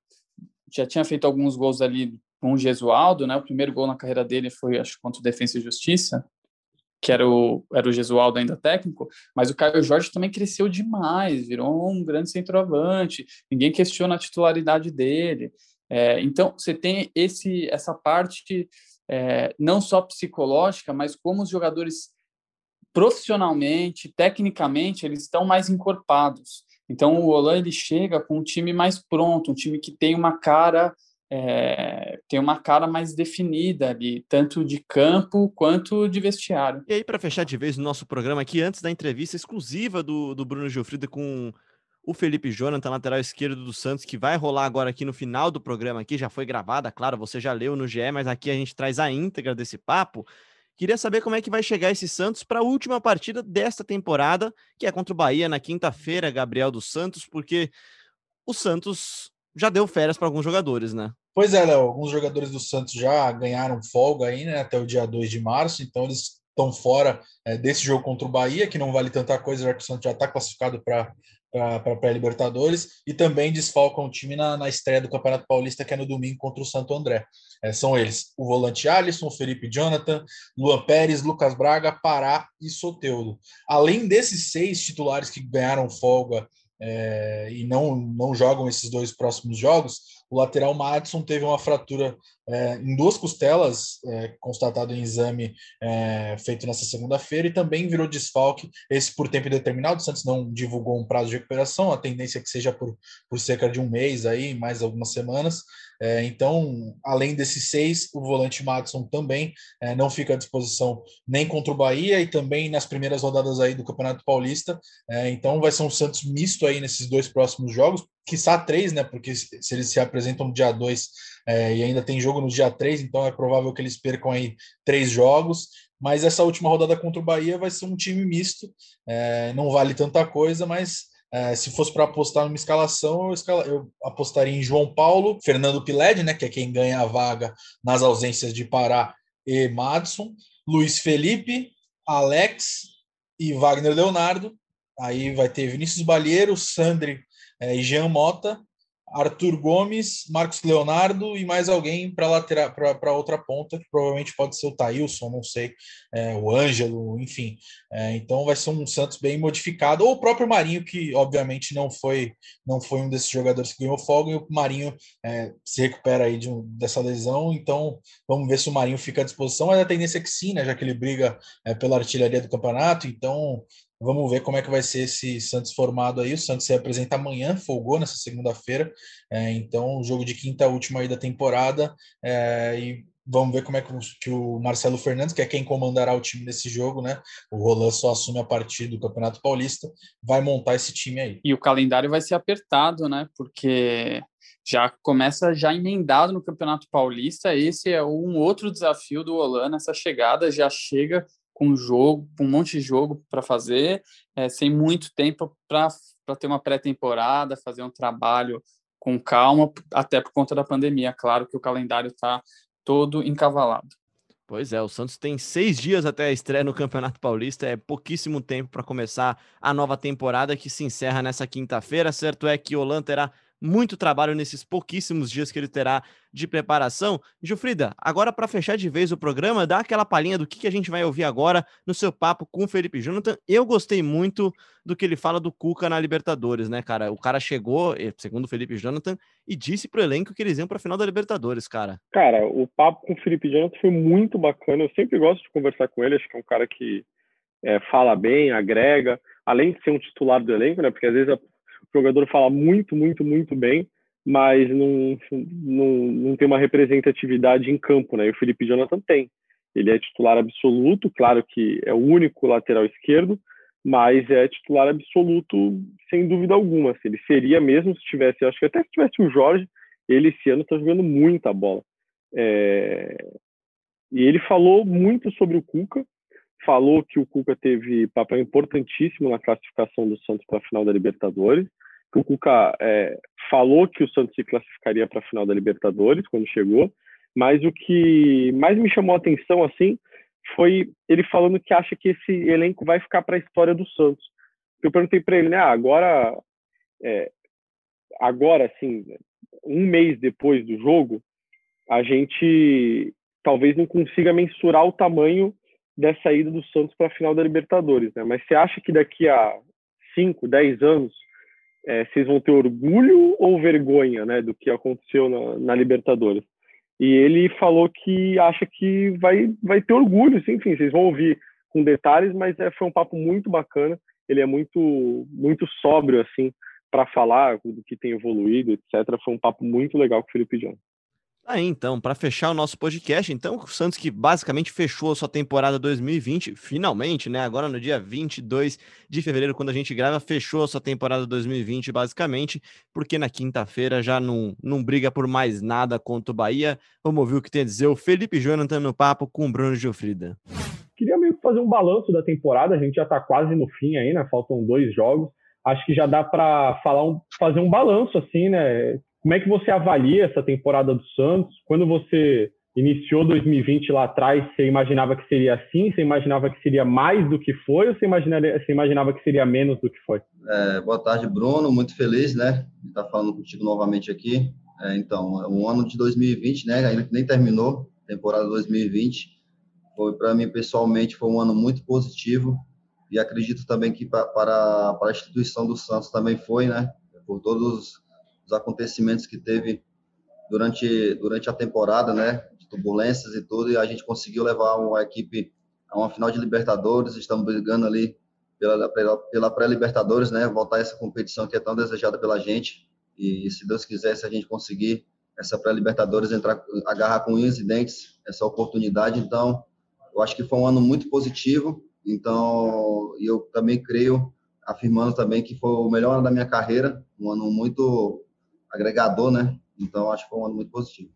já tinha feito alguns gols ali com o Gesualdo, né? O primeiro gol na carreira dele foi, acho, contra o Defensa e Justiça, que era o, era o Gesualdo ainda técnico, mas o Caio Jorge também cresceu demais, virou um grande centroavante, ninguém questiona a titularidade dele. É, então, você tem esse essa parte é, não só psicológica, mas como os jogadores profissionalmente, tecnicamente, eles estão mais encorpados. Então, o Olan ele chega com um time mais pronto, um time que tem uma cara é, tem uma cara mais definida ali, tanto de campo quanto de vestiário. E aí, para fechar de vez o nosso programa aqui, antes da entrevista exclusiva do, do Bruno Gilfrida com o Felipe Jonathan, lateral esquerdo do Santos, que vai rolar agora aqui no final do programa aqui, já foi gravada, claro, você já leu no GE, mas aqui a gente traz a íntegra desse papo. Queria saber como é que vai chegar esse Santos para a última partida desta temporada, que é contra o Bahia na quinta-feira, Gabriel dos Santos, porque o Santos já deu férias para alguns jogadores, né? Pois é, Léo, alguns jogadores do Santos já ganharam folga aí, né, até o dia 2 de março, então eles estão fora é, desse jogo contra o Bahia, que não vale tanta coisa, já que o Santos já está classificado para para pré-Libertadores e também desfalcam o time na, na, estreia do Campeonato Paulista, que é no domingo contra o Santo André. É, são eles o volante Alisson, Felipe Jonathan, Luan Pérez, Lucas Braga, Pará e Soteudo. Além desses seis titulares que ganharam folga é, e não, não jogam esses dois próximos jogos, o lateral Madison teve uma fratura é, em duas costelas, é, constatado em exame é, feito nessa segunda-feira, e também virou desfalque, esse por tempo indeterminado. O Santos não divulgou um prazo de recuperação, a tendência é que seja por, por cerca de um mês aí, mais algumas semanas. É, então, além desses seis, o volante Madison também é, não fica à disposição nem contra o Bahia e também nas primeiras rodadas aí do Campeonato Paulista. É, então, vai ser um Santos misto aí nesses dois próximos jogos, quiçá três, né? Porque se eles se apresentam dia 2 é, e ainda tem jogo no dia 3, então é provável que eles percam aí três jogos. Mas essa última rodada contra o Bahia vai ser um time misto, é, não vale tanta coisa, mas é, se fosse para apostar numa escalação, eu, escala, eu, apostaria em João Paulo, Fernando Piled, né, que é quem ganha a vaga nas ausências de Pará e Madison, Luiz Felipe, Alex e Wagner Leonardo. Aí vai ter Vinícius Balheiro, Sandri é, e Jean Mota, Arthur Gomes, Marcos Leonardo e mais alguém para lateral para outra ponta, que provavelmente pode ser o Thailson, não sei, é, o Ângelo, enfim. É, então vai ser um Santos bem modificado, ou o próprio Marinho, que obviamente não foi não foi um desses jogadores que ganhou folga, e o Marinho é, se recupera aí de um, dessa lesão, então vamos ver se o Marinho fica à disposição, mas a tendência é que sim, né, já que ele briga é, pela artilharia do campeonato, então Vamos ver como é que vai ser esse Santos formado aí. O Santos se apresenta amanhã, folgou nessa segunda-feira. É, então, jogo de quinta última aí da temporada. É, e vamos ver como é que o, que o, Marcelo Fernandes, que é quem comandará o time nesse jogo, né? O Roland só assume a partir do Campeonato Paulista, vai montar esse time aí. E o calendário vai ser apertado, né? Porque já começa já emendado no Campeonato Paulista. Esse é um outro desafio do Roland nessa chegada, já chega com jogo, com um monte de jogo para fazer, é, sem muito tempo para ter uma pré-temporada, fazer um trabalho com calma, até por conta da pandemia. Claro que o calendário está todo encavalado. Pois é, o Santos tem seis dias até a estreia no Campeonato Paulista, é pouquíssimo tempo para começar a nova temporada que se encerra nessa quinta-feira. Certo é que Olan terá muito trabalho nesses pouquíssimos dias que ele terá de preparação. Gilfrida, agora para fechar de vez o programa, dá aquela palhinha do que, que a gente vai ouvir agora no seu papo com o Felipe Jonathan. Eu gostei muito do que ele fala do Cuca na Libertadores, né, cara? O cara chegou, segundo o Felipe Jonathan, e disse pro elenco que eles iam para a final da Libertadores, cara. Cara, o papo com o Felipe Jonathan foi muito bacana. Eu sempre gosto de conversar com ele, acho que é um cara que é, fala bem, agrega, além de ser um titular do elenco, né? Porque às vezes a o jogador fala muito, muito, muito bem, mas não, não, não tem uma representatividade em campo, né? E o Felipe Jonathan tem. Ele é titular absoluto, claro que é o único lateral esquerdo, mas é titular absoluto sem dúvida alguma. Assim, ele seria mesmo se tivesse, acho que até se tivesse o Jorge, ele esse ano está jogando muita bola. É... E ele falou muito sobre o Cuca, falou que o Cuca teve papel importantíssimo na classificação do Santos para a final da Libertadores. O Cuca é, falou que o Santos se classificaria para a final da Libertadores quando chegou, mas o que mais me chamou a atenção assim foi ele falando que acha que esse elenco vai ficar para a história do Santos. Eu perguntei para ele, né? Ah, agora, é, agora assim, um mês depois do jogo, a gente talvez não consiga mensurar o tamanho dessa ida do Santos para a final da Libertadores, né? Mas você acha que daqui a 5, 10 anos é, vocês vão ter orgulho ou vergonha, né, do que aconteceu na, na, Libertadores? E ele falou que acha que vai, vai ter orgulho, sim, enfim, vocês vão ouvir com detalhes, mas é, foi um papo muito bacana. Ele é muito, muito sóbrio, assim, para falar do que tem evoluído, etc. Foi um papo muito legal com o Felipe John. Aí, então, para fechar o nosso podcast, então, o Santos que basicamente fechou a sua temporada 2020, finalmente, né? Agora no dia 22 de fevereiro, quando a gente grava, fechou a sua temporada 2020, basicamente, porque na quinta-feira já não, não briga por mais nada contra o Bahia. Vamos ouvir o que tem a dizer o Felipe Jonathan no papo com o Bruno Gilfrida. Queria meio que fazer um balanço da temporada, a gente já está quase no fim aí, né? Faltam dois jogos. Acho que já dá para falar um, fazer um balanço, assim, né? Como é que você avalia essa temporada do Santos? Quando você iniciou 2020 lá atrás, você imaginava que seria assim? Você imaginava que seria mais do que foi? Ou você, você imaginava que seria menos do que foi? É, boa tarde, Bruno. Muito feliz, né? De estar falando contigo novamente aqui. É, então, o ano de 2020, né? Ainda nem terminou, temporada 2020. Foi para mim pessoalmente foi um ano muito positivo e acredito também que para, para a instituição do Santos também foi, né? Por todos os acontecimentos que teve durante, durante a temporada, né? De turbulências e tudo, e a gente conseguiu levar uma equipe a uma final de Libertadores, estamos brigando ali pela, pela, pela pré-Libertadores, né? Voltar essa competição que é tão desejada pela gente, e se Deus quiser, se a gente conseguir essa pré-Libertadores, entrar, agarrar com unhas e dentes essa oportunidade, então, eu acho que foi um ano muito positivo, então, eu também creio, afirmando também que foi o melhor ano da minha carreira, um ano muito agregador, né? Então acho que foi um ano muito positivo.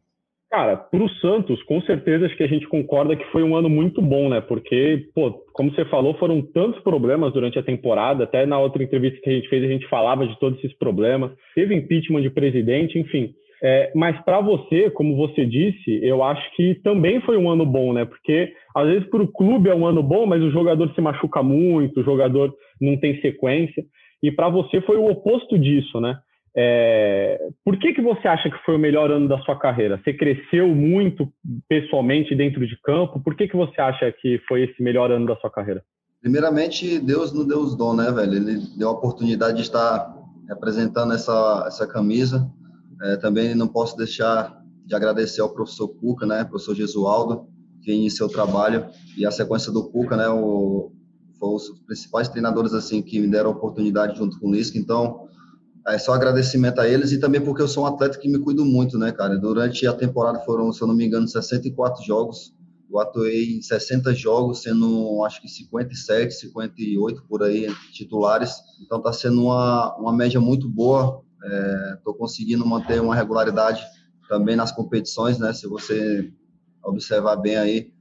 Cara, para o Santos, com certeza acho que a gente concorda que foi um ano muito bom, né? Porque, pô, como você falou, foram tantos problemas durante a temporada. Até na outra entrevista que a gente fez, a gente falava de todos esses problemas. Teve impeachment de presidente, enfim. É, mas para você, como você disse, eu acho que também foi um ano bom, né? Porque às vezes para o clube é um ano bom, mas o jogador se machuca muito, o jogador não tem sequência. E para você foi o oposto disso, né? É, por que, que você acha que foi o melhor ano da sua carreira? Você cresceu muito pessoalmente dentro de campo. Por que, que você acha que foi esse melhor ano da sua carreira? Primeiramente, Deus nos deu os dons, né, velho? Ele deu a oportunidade de estar representando essa, essa camisa. É, também não posso deixar de agradecer ao professor Cuca, né, professor Gesualdo, que iniciou o trabalho, e a sequência do Cuca, né, o, foi os principais treinadores assim que me deram a oportunidade junto com o Lisca. Então, é só agradecimento a eles e também porque eu sou um atleta que me cuido muito, né, cara? Durante a temporada foram, se eu não me engano, 64 jogos. Eu atuei em 60 jogos, sendo acho que 57, 58 por aí titulares. Então tá sendo uma, uma média muito boa. Estou é, conseguindo manter uma regularidade também nas competições, né? Se você observar bem aí,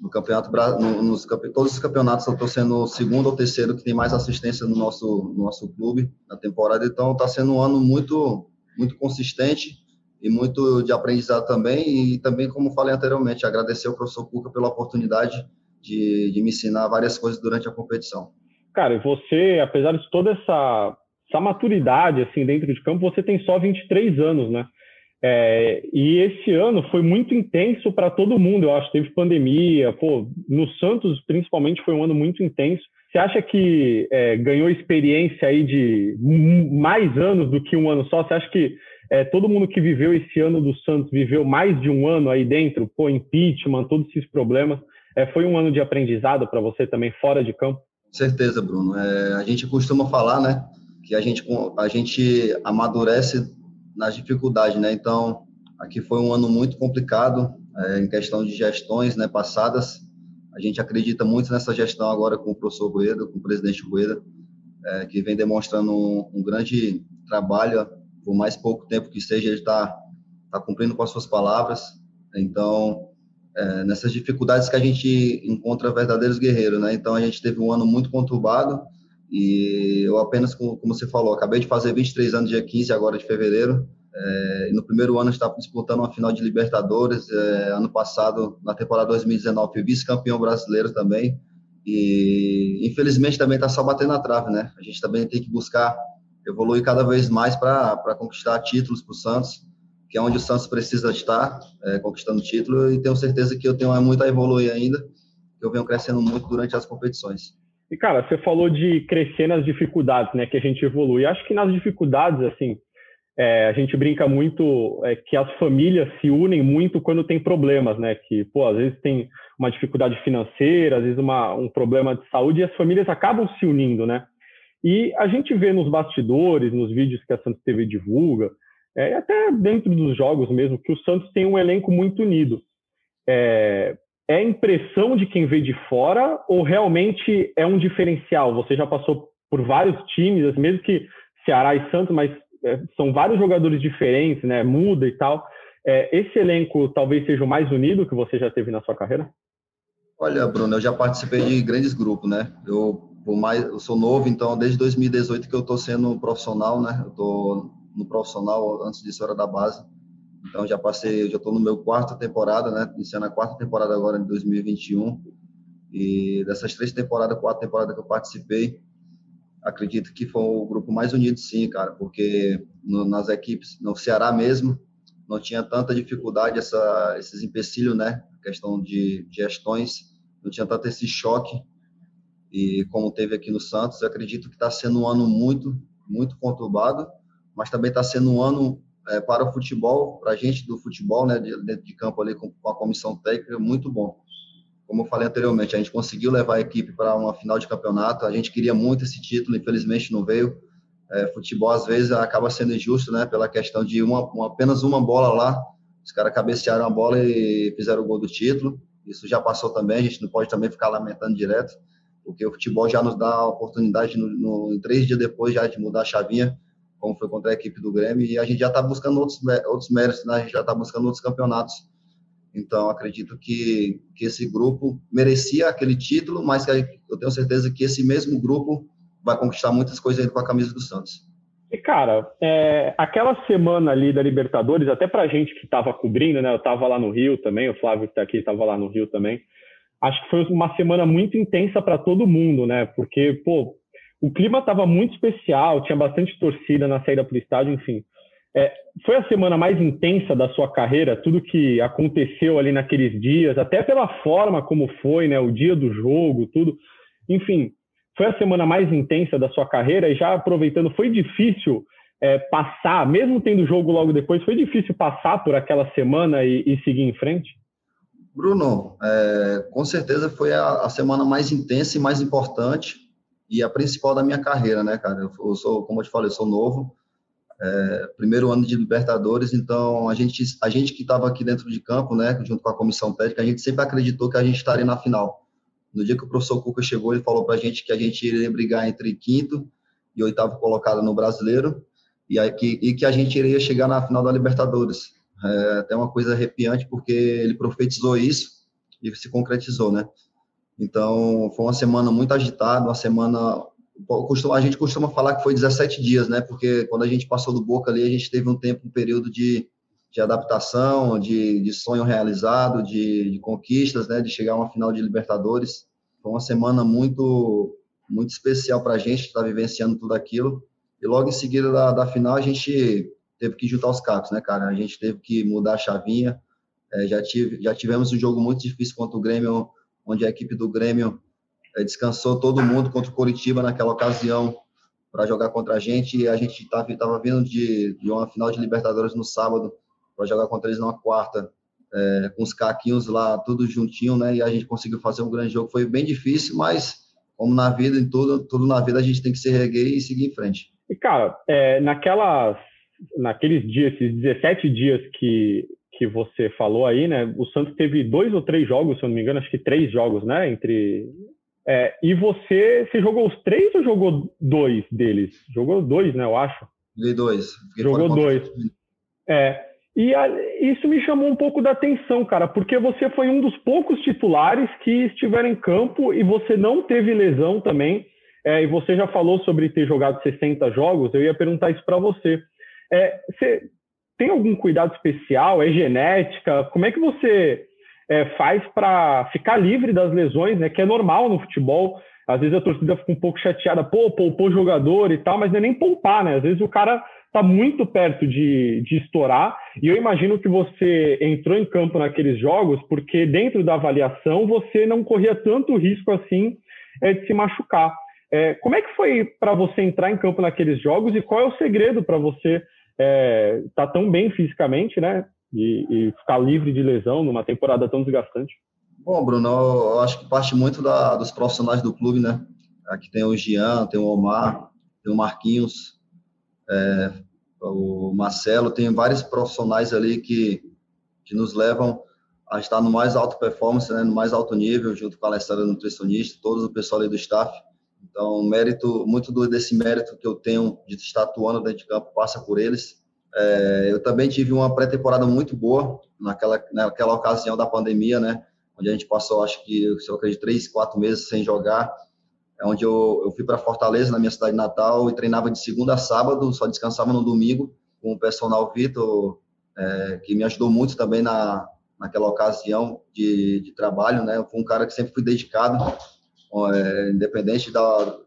no campeonato no, nos todos os campeonatos eu estou sendo o segundo ou terceiro que tem mais assistência no nosso no nosso clube na temporada. Então está sendo um ano muito muito consistente e muito de aprendizado também. E também como falei anteriormente agradecer ao professor Cuca pela oportunidade de, de me ensinar várias coisas durante a competição. Cara você apesar de toda essa essa maturidade assim dentro de campo você tem só 23 anos né é, e esse ano foi muito intenso para todo mundo, eu acho. Teve pandemia, pô, no Santos principalmente foi um ano muito intenso. Você acha que é, ganhou experiência aí de mais anos do que um ano só? Você acha que é, todo mundo que viveu esse ano do Santos viveu mais de um ano aí dentro? Pô, impeachment, todos esses problemas. É, foi um ano de aprendizado para você também, fora de campo? Certeza, Bruno. É, a gente costuma falar, né, que a gente, a gente amadurece nas dificuldades, né? Então, aqui foi um ano muito complicado é, em questão de gestões, né, passadas. A gente acredita muito nessa gestão agora com o professor Rueda, com o presidente Rueda, é, que vem demonstrando um, um, grande trabalho, por mais pouco tempo que seja, ele está tá cumprindo com as suas palavras. Então, é, nessas dificuldades que a gente encontra verdadeiros guerreiros, né? Então, a gente teve um ano muito conturbado, e eu apenas, como, você falou, acabei de fazer 23 anos, dia 15 agora de fevereiro. É, no primeiro ano estava disputando uma final de Libertadores. É, ano passado, na temporada 2019, fui vice-campeão brasileiro também. E infelizmente também está só batendo na trave, né? A gente também tem que buscar evoluir cada vez mais para conquistar títulos para o Santos, que é onde o Santos precisa estar, é, conquistando título. E tenho certeza que eu tenho muito a evoluir ainda, que eu venho crescendo muito durante as competições. E, cara, você falou de crescer nas dificuldades, né? Que a gente evolui. Acho que nas dificuldades, assim, é, a gente brinca muito é, que as famílias se unem muito quando tem problemas, né? Que, pô, às vezes tem uma dificuldade financeira, às vezes uma, um problema de saúde, e as famílias acabam se unindo, né? E a gente vê nos bastidores, nos vídeos que a Santos TV divulga, é, até dentro dos jogos mesmo, que o Santos tem um elenco muito unido. É, é impressão de quem vê de fora ou realmente é um diferencial? Você já passou por vários times, mesmo que Ceará e Santos, mas é, são vários jogadores diferentes, né? Muda e tal. É, esse elenco talvez seja o mais unido que você já teve na sua carreira? Olha, Bruno, eu já participei de grandes grupos, né? Eu, mais, eu sou novo, então desde 2018 que eu estou sendo profissional, né? Eu estou no profissional, antes disso era da base. Então já passei, já estou no meu quarta temporada, né? Iniciando a quarta temporada agora em 2021. E dessas três temporadas, quatro temporadas que eu participei, acredito que foi o grupo mais unido, sim, cara, porque no, nas equipes, no Ceará mesmo, não tinha tanta dificuldade, essa, esses empecilhos, né? Questão de gestões, não tinha tanto esse choque. E como teve aqui no Santos, acredito que está sendo um ano muito, muito conturbado mas também está sendo um ano é, para o futebol, para a gente do futebol, né, dentro de campo ali com, com a comissão técnica, muito bom. Como eu falei anteriormente, a gente conseguiu levar a equipe para uma final de campeonato, a gente queria muito esse título, infelizmente não veio. É, futebol às vezes acaba sendo injusto, né, pela questão de uma, uma, apenas uma bola lá, os caras cabecearam a bola e fizeram o gol do título. Isso já passou também, a gente não pode também ficar lamentando direto, porque o futebol já nos dá a oportunidade, no, no, três dias depois, já de mudar a chavinha como foi contra a equipe do Grêmio, e a gente já está buscando outros, outros méritos, né? a gente já está buscando outros campeonatos. Então, acredito que, que esse grupo merecia aquele título, mas eu tenho certeza que esse mesmo grupo vai conquistar muitas coisas com a camisa do Santos. E, cara, é, aquela semana ali da Libertadores, até pra gente que estava cobrindo, né? Eu estava lá no Rio também, o Flávio que está aqui estava lá no Rio também. Acho que foi uma semana muito intensa para todo mundo, né? Porque, pô, o clima estava muito especial, tinha bastante torcida na saída para o estádio, enfim. É, foi a semana mais intensa da sua carreira, tudo que aconteceu ali naqueles dias, até pela forma como foi, né, o dia do jogo, tudo. Enfim, foi a semana mais intensa da sua carreira e já aproveitando, foi difícil é, passar, mesmo tendo jogo logo depois, foi difícil passar por aquela semana e, e seguir em frente? Bruno, é, com certeza foi a, a semana mais intensa e mais importante e a principal da minha carreira, né, cara? Eu sou, como eu te falei, eu sou novo, é, primeiro ano de Libertadores, então a gente, a gente que estava aqui dentro de campo, né, junto com a comissão técnica, a gente sempre acreditou que a gente estaria na final. No dia que o professor Cuca chegou, ele falou para a gente que a gente iria brigar entre quinto e oitavo colocado no Brasileiro e, aí, que, e que a gente iria chegar na final da Libertadores. É até uma coisa arrepiante, porque ele profetizou isso e se concretizou, né? Então, foi uma semana muito agitada, uma semana. A gente costuma falar que foi 17 dias, né? Porque quando a gente passou do Boca ali, a gente teve um tempo, um período de, de adaptação, de, de sonho realizado, de, de conquistas, né? De chegar a uma final de Libertadores. Foi uma semana muito, muito especial para a gente estar tá vivenciando tudo aquilo. E logo em seguida da, da final, a gente teve que juntar os cacos, né, cara? A gente teve que mudar a chavinha. É, já, tive, já tivemos um jogo muito difícil contra o Grêmio onde a equipe do Grêmio é, descansou todo mundo contra o Coritiba naquela ocasião para jogar contra a gente. E a gente estava vindo de, de uma final de Libertadores no sábado para jogar contra eles na quarta, é, com os caquinhos lá, tudo juntinho, né? E a gente conseguiu fazer um grande jogo. Foi bem difícil, mas como na vida, em tudo, tudo na vida, a gente tem que se reguer e seguir em frente. E, cara, é, naquelas, naqueles dias, esses 17 dias que que você falou aí, né? O Santos teve dois ou três jogos, se eu não me engano, acho que três jogos, né? Entre é, e você, você jogou os três ou jogou dois deles? Jogou dois, né? Eu acho. Joguei dois. Jogou dois. É. E a, isso me chamou um pouco da atenção, cara, porque você foi um dos poucos titulares que estiveram em campo e você não teve lesão também. É, e você já falou sobre ter jogado 60 jogos. Eu ia perguntar isso para você. É, você tem algum cuidado especial? É genética? Como é que você é, faz para ficar livre das lesões, né? Que é normal no futebol. Às vezes a torcida fica um pouco chateada, pô, poupou jogador e tal, mas não é nem poupar, né? Às vezes o cara está muito perto de, de estourar. E eu imagino que você entrou em campo naqueles jogos porque dentro da avaliação você não corria tanto risco assim é, de se machucar. É, como é que foi para você entrar em campo naqueles jogos e qual é o segredo para você é, tá tão bem fisicamente, né? E, e, ficar livre de lesão numa temporada tão desgastante. Bom, Bruno, eu acho que parte muito da, dos profissionais do clube, né? Aqui tem o Gian, tem o Omar, tem o Marquinhos. É, o Marcelo, tem vários profissionais ali que, que nos levam a estar no mais alto performance, né, no mais alto nível, junto com a Alessandra nutricionista, todo o pessoal ali do staff. Então, mérito, muito desse mérito que eu tenho de estar atuando dentro de campo passa por eles. É, eu também tive uma pré-temporada muito boa naquela, naquela ocasião da pandemia, né? Onde a gente passou, acho que, se eu acredito, três, quatro meses sem jogar. É onde eu, eu fui para Fortaleza, na minha cidade natal, e treinava de segunda a sábado, só descansava no domingo, com o personal Vitor, é, que me ajudou muito também na, naquela ocasião de, de trabalho, né? Eu fui um cara que sempre fui dedicado, é, independente do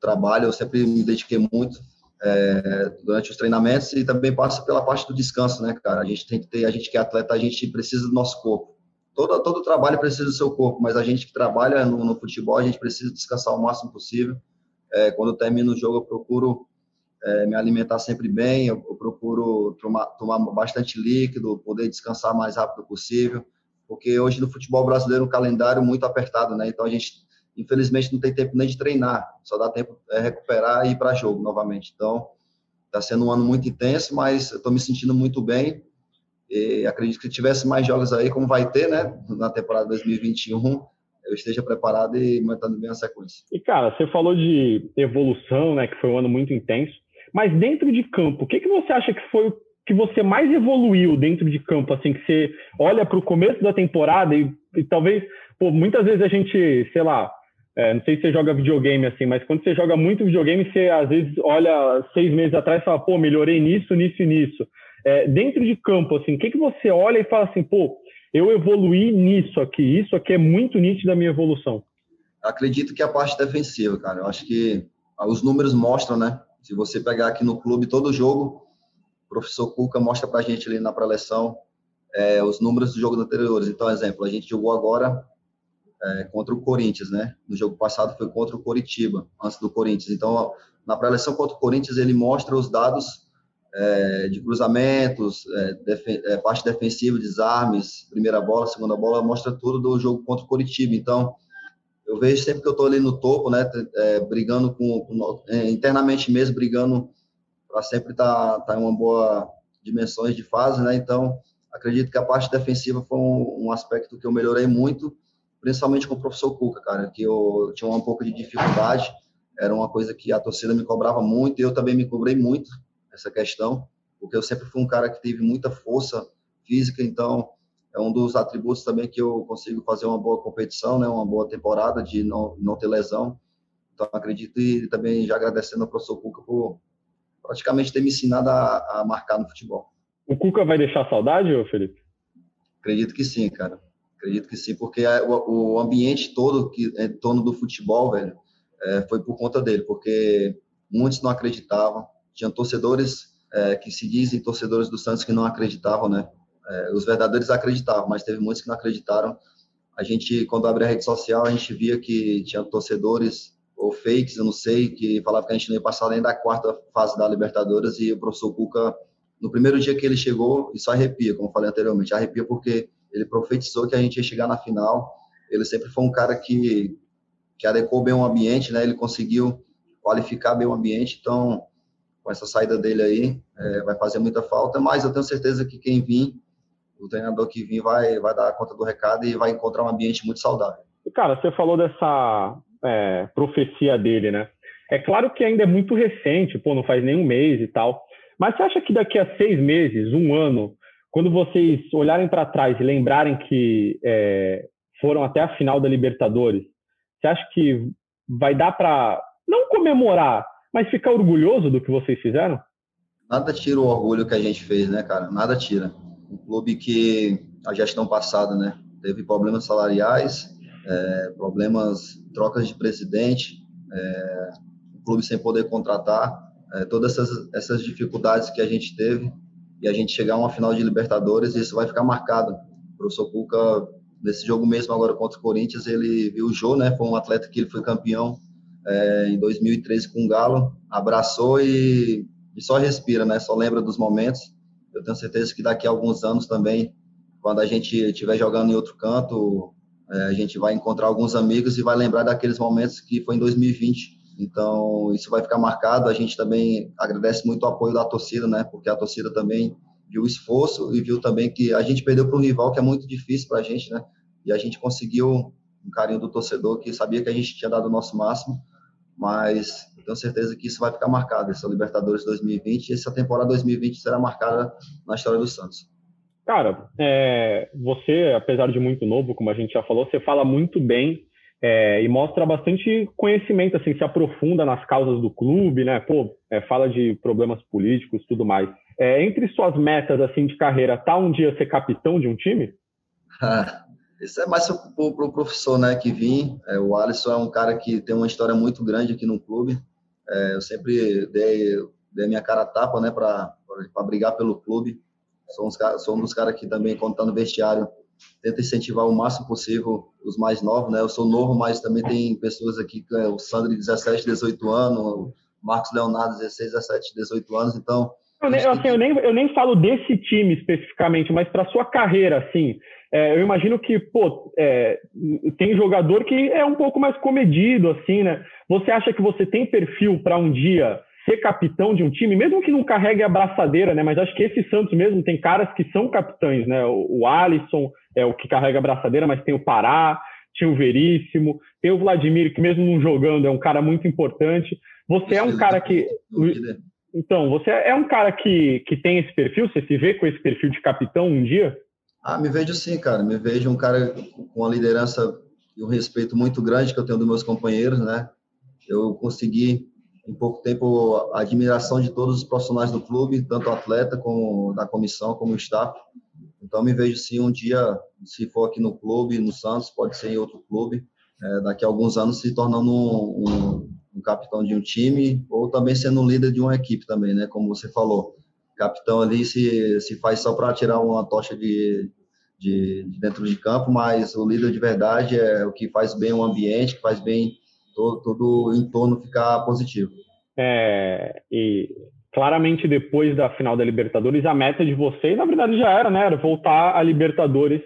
trabalho, eu sempre me dediquei muito é, durante os treinamentos e também passa pela parte do descanso, né, cara? A gente tem que ter, a gente que é atleta, a gente precisa do nosso corpo. Todo, todo trabalho precisa do seu corpo, mas a gente que trabalha no, no futebol, a gente precisa descansar o máximo possível. É, quando eu termino o jogo, eu procuro é, me alimentar sempre bem, eu, eu procuro tomar, tomar bastante líquido, poder descansar o mais rápido possível, porque hoje no futebol brasileiro o calendário é muito apertado, né? Então a gente infelizmente não tem tempo nem de treinar, só dá tempo de recuperar e ir para jogo novamente. Então, está sendo um ano muito intenso, mas eu estou me sentindo muito bem. E acredito que se tivesse mais jogos aí, como vai ter, né, na temporada 2021, eu esteja preparado e mantendo bem a sequência. E cara, você falou de evolução, né, que foi um ano muito intenso, mas dentro de campo, o que, que você acha que foi o que você mais evoluiu dentro de campo, assim, que você olha para o começo da temporada e, e talvez, pô, muitas vezes a gente, sei lá, é, não sei se você joga videogame assim, mas quando você joga muito videogame, você às vezes olha seis meses atrás e fala, pô, melhorei nisso, nisso e nisso. É, dentro de campo, assim, o que, que você olha e fala assim, pô, eu evoluí nisso aqui, isso aqui é muito nítido da minha evolução? Acredito que a parte defensiva, cara, eu acho que os números mostram, né? Se você pegar aqui no clube todo jogo, o professor Cuca mostra pra gente ali na pré-eleção é, os números dos jogos anteriores. Então, exemplo, a gente jogou agora é, contra o Corinthians, né? No jogo passado foi contra o Coritiba, antes do Corinthians. Então, na pré-eleição contra o Corinthians, ele mostra os dados é, de cruzamentos, é, defen é, parte defensiva, desarmes, primeira bola, segunda bola, mostra tudo do jogo contra o Coritiba. Então, eu vejo sempre que eu estou ali no topo, né? É, brigando com, com é, internamente mesmo, brigando para sempre estar tá, tá em uma boa dimensões de fase, né? Então, acredito que a parte defensiva foi um, um aspecto que eu melhorei muito principalmente com o professor Cuca, cara, que eu tinha um pouco de dificuldade, era uma coisa que a torcida me cobrava muito, e eu também me cobrei muito essa questão, porque eu sempre fui um cara que teve muita força física, então é um dos atributos também que eu consigo fazer uma boa competição, né, uma boa temporada de não, não ter lesão. Então acredito e também já agradecendo ao professor Cuca por praticamente ter me ensinado a, a marcar no futebol. O Cuca vai deixar saudade, Felipe? Acredito que sim, cara. Acredito que sim, porque o, ambiente todo que em torno do futebol, velho, é, foi por conta dele, porque muitos não acreditavam. Tinha torcedores é, que se dizem torcedores do Santos que não acreditavam, né? É, os verdadeiros acreditavam, mas teve muitos que não acreditaram. A gente, quando abre a rede social, a gente via que tinha torcedores ou fakes, eu não sei, que falavam que a gente não ia passar nem da quarta fase da Libertadores e o professor Cuca, no primeiro dia que ele chegou, isso arrepia, como falei anteriormente, arrepia porque ele profetizou que a gente ia chegar na final. Ele sempre foi um cara que, que adequou bem o ambiente, né? Ele conseguiu qualificar bem o ambiente, então com essa saída dele aí é, vai fazer muita falta, mas eu tenho certeza que quem vir, o treinador que vir vai, vai dar conta do recado e vai encontrar um ambiente muito saudável. Cara, você falou dessa é, profecia dele, né? É claro que ainda é muito recente, pô, não faz nem um mês e tal, mas você acha que daqui a seis meses, um ano, quando vocês olharem para trás e lembrarem que é, foram até a final da Libertadores, você acha que vai dar para não comemorar, mas ficar orgulhoso do que vocês fizeram? Nada tira o orgulho que a gente fez, né, cara? Nada tira. Um clube que a gestão passada, né, teve problemas salariais, é, problemas, trocas de presidente, é, clube sem poder contratar, é, todas essas, essas dificuldades que a gente teve e a gente chegar a uma final de Libertadores, isso vai ficar marcado. O professor Cuca, nesse jogo mesmo agora contra o Corinthians, ele viu o Jô, né? Foi um atleta que ele foi campeão é, em 2013 com o Galo, abraçou e, e só respira, né? Só lembra dos momentos. Eu tenho certeza que daqui a alguns anos também, quando a gente estiver jogando em outro canto, é, a gente vai encontrar alguns amigos e vai lembrar daqueles momentos que foi em 2020, Então, isso vai ficar marcado. A gente também agradece muito o apoio da torcida, né? Porque a torcida também viu o esforço e viu também que a gente perdeu para um rival que é muito difícil para a gente, né? E a gente conseguiu um carinho do torcedor que sabia que a gente tinha dado o nosso máximo, mas tenho certeza que isso vai ficar marcado, essa Libertadores 2020 e essa temporada 2020 será marcada na história do Santos. Cara, é, você, apesar de muito novo, como a gente já falou, você fala muito bem é, e mostra bastante conhecimento, assim, se aprofunda nas causas do clube, né? Pô, é, fala de problemas políticos, tudo mais. É, entre suas metas, assim, de carreira, tá um dia ser capitão de um time? Isso é mais para o professor, né, que vim. É, o Alisson é um cara que tem uma história muito grande aqui no clube. É, eu sempre dei, dei minha cara a tapa, né, para brigar pelo clube. Sou, uns, sou um dos caras que também, quando está no vestiário, tenta incentivar o máximo possível os mais novos, né? Eu sou novo, mas também tem pessoas aqui, é o Sandro, de 17, 18 anos, o Marcos Leonardo, 16, 17, 18 anos, então... Eu nem, assim, eu, nem, eu nem falo desse time especificamente, mas para sua carreira, assim, é, eu imagino que, pô, é, tem jogador que é um pouco mais comedido, assim, né? Você acha que você tem perfil para um dia ser capitão de um time, mesmo que não carregue a braçadeira, né? Mas acho que esse Santos mesmo tem caras que são capitães, né? O, o Alisson é o que carrega a braçadeira, mas tem o Pará, tinha o Veríssimo, tem o Vladimir, que mesmo não jogando é um cara muito importante. Você é um cara que. Então, você é um cara que, que tem esse perfil? Você se vê com esse perfil de capitão um dia? Ah, me vejo sim, cara. Me vejo um cara com uma liderança e um respeito muito grande que eu tenho dos meus companheiros, né? Eu consegui em pouco tempo a admiração de todos os profissionais do clube, tanto atleta como da comissão, como o staff. Então me vejo sim um dia, se for aqui no clube, no Santos, pode ser em outro clube, é, daqui a alguns anos se tornando um, um, um, capitão de um time ou também sendo um líder de uma equipe também, né? Como você falou, capitão ali se, se faz só para tirar uma tocha de, de, de, dentro de campo, mas o líder de verdade é o que faz bem o ambiente, que faz bem todo, todo o entorno ficar positivo. É, e claramente depois da final da Libertadores, a meta de vocês, na verdade, já era, né? Era voltar à Libertadores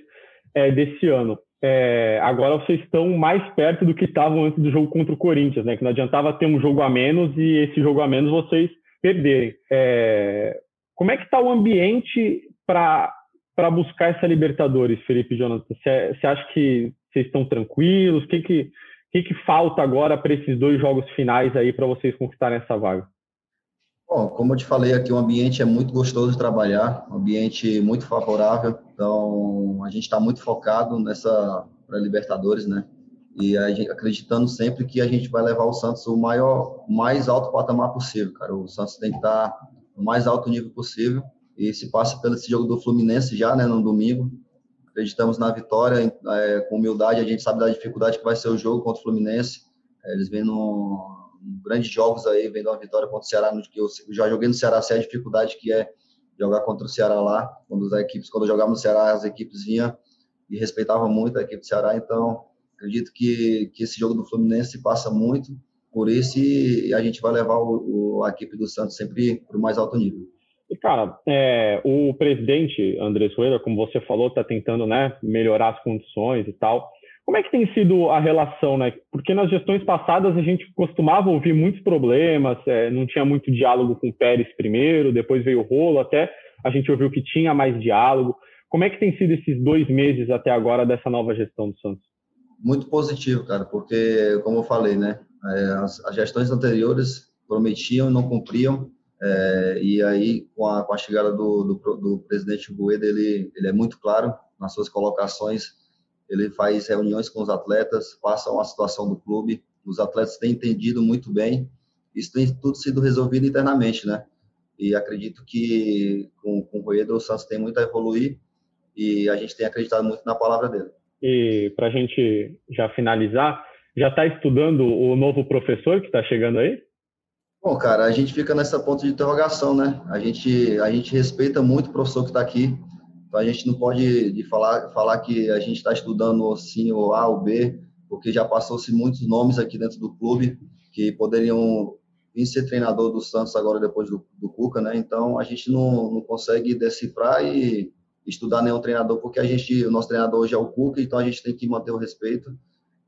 é, desse ano. É, agora vocês estão mais perto do que estavam antes do jogo contra o Corinthians, né? Que não adiantava ter um jogo a menos e esse jogo a menos vocês perderem. É, como é que está o ambiente para para buscar essa Libertadores, Felipe Jonathan? Você acha que vocês estão tranquilos? O que que que, que falta agora para esses dois jogos finais aí para vocês conquistarem essa vaga? Bom, como eu te falei aqui, o ambiente é muito gostoso de trabalhar, um ambiente muito favorável. Então, a gente está muito focado nessa Libertadores, né? E gente, acreditando sempre que a gente vai levar o Santos o maior, mais alto patamar possível, cara. O Santos tem que estar tá no mais alto nível possível. E se passa pelo esse jogo do Fluminense já, né, no domingo acreditamos na vitória é, com humildade. A gente sabe da dificuldade que vai ser o jogo contra o Fluminense. É, eles vêm num, grandes jogos aí, vendo uma vitória contra o Ceará, no que eu já joguei no Ceará, sei a dificuldade que é jogar contra o Ceará lá. Quando as equipes, quando eu jogava no Ceará, as equipes vinham e respeitavam muito a equipe do Ceará. Então, acredito que, que esse jogo do Fluminense passa muito por isso e a gente vai levar o, o a equipe do Santos sempre para o mais alto nível. Cara, é, o presidente Andrés Rueda, como você falou, está tentando né, melhorar as condições e tal. Como é que tem sido a relação, né? Porque nas gestões passadas a gente costumava ouvir muitos problemas, é, não tinha muito diálogo com o Pérez primeiro, depois veio o rolo, até a gente ouviu que tinha mais diálogo. Como é que tem sido esses dois meses até agora dessa nova gestão do Santos? Muito positivo, cara, porque, como eu falei, né? É, as, as gestões anteriores prometiam não cumpriam, é, e aí, com a, com a chegada do, do, do, presidente Rueda, ele, ele é muito claro nas suas colocações, ele faz reuniões com os atletas, passa a situação do clube, os atletas têm entendido muito bem, isso tem tudo sido resolvido internamente, né? E acredito que com, com o Rueda o Santos tem muito a evoluir e a gente tem acreditado muito na palavra dele. E para a gente já finalizar, já está estudando o novo professor que está chegando aí? Bom, cara, a gente fica nessa ponto de interrogação, né? A gente, a gente respeita muito o professor que está aqui, então a gente não pode de falar, falar que a gente está estudando assim o A ou B, porque já passou-se muitos nomes aqui dentro do clube que poderiam vir ser treinador do Santos agora depois do, do Cuca, né? Então a gente não, não consegue decifrar e estudar nenhum treinador, porque a gente, o nosso treinador hoje é o Cuca, então a gente tem que manter o respeito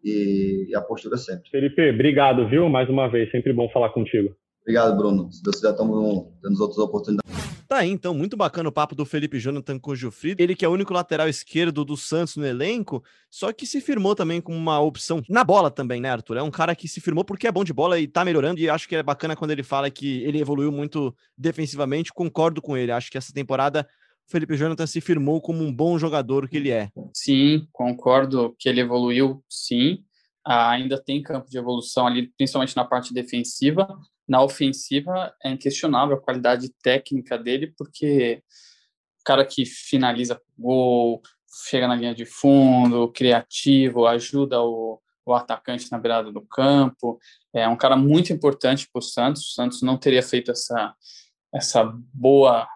e, e a postura sempre. Felipe, obrigado, viu? Mais uma vez, sempre bom falar contigo. Obrigado, Bruno. Se Deus quiser, estamos tendo outras oportunidades. Tá aí, então, muito bacana o papo do Felipe Jonathan com o Gilfrido. Ele que é o único lateral esquerdo do Santos no elenco, só que se firmou também como uma opção na bola também, né, Arthur? É um cara que se firmou porque é bom de bola e tá melhorando, e acho que é bacana quando ele fala que ele evoluiu muito defensivamente. Concordo com ele. Acho que essa temporada Felipe Jonathan se firmou como um bom jogador que ele é. Sim, concordo que ele evoluiu, sim. Ah, ainda tem campo de evolução ali, principalmente na parte defensiva, na ofensiva é inquestionável a qualidade técnica dele, porque o cara que finaliza gol, chega na linha de fundo, criativo, ajuda o, o atacante na beirada do campo, é um cara muito importante para o Santos. O Santos não teria feito essa, essa boa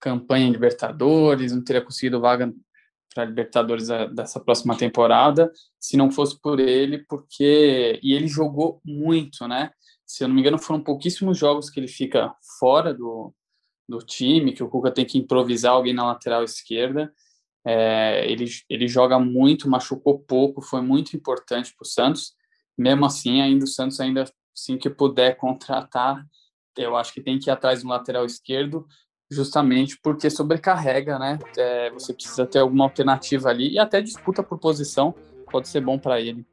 campanha em Libertadores, não teria conseguido vaga para Libertadores dessa próxima temporada, se não fosse por ele, porque e ele jogou muito, né? se eu não me engano, foram pouquíssimos jogos que ele fica fora do, do time, que o Cuca tem que improvisar alguém na lateral esquerda. É, ele, ele joga muito, machucou pouco, foi muito importante para o Santos. Mesmo assim, ainda o Santos, ainda assim que puder contratar, eu acho que tem que ir atrás do lateral esquerdo, justamente porque sobrecarrega, né? É, você precisa ter alguma alternativa ali e até disputa por posição pode ser bom para ele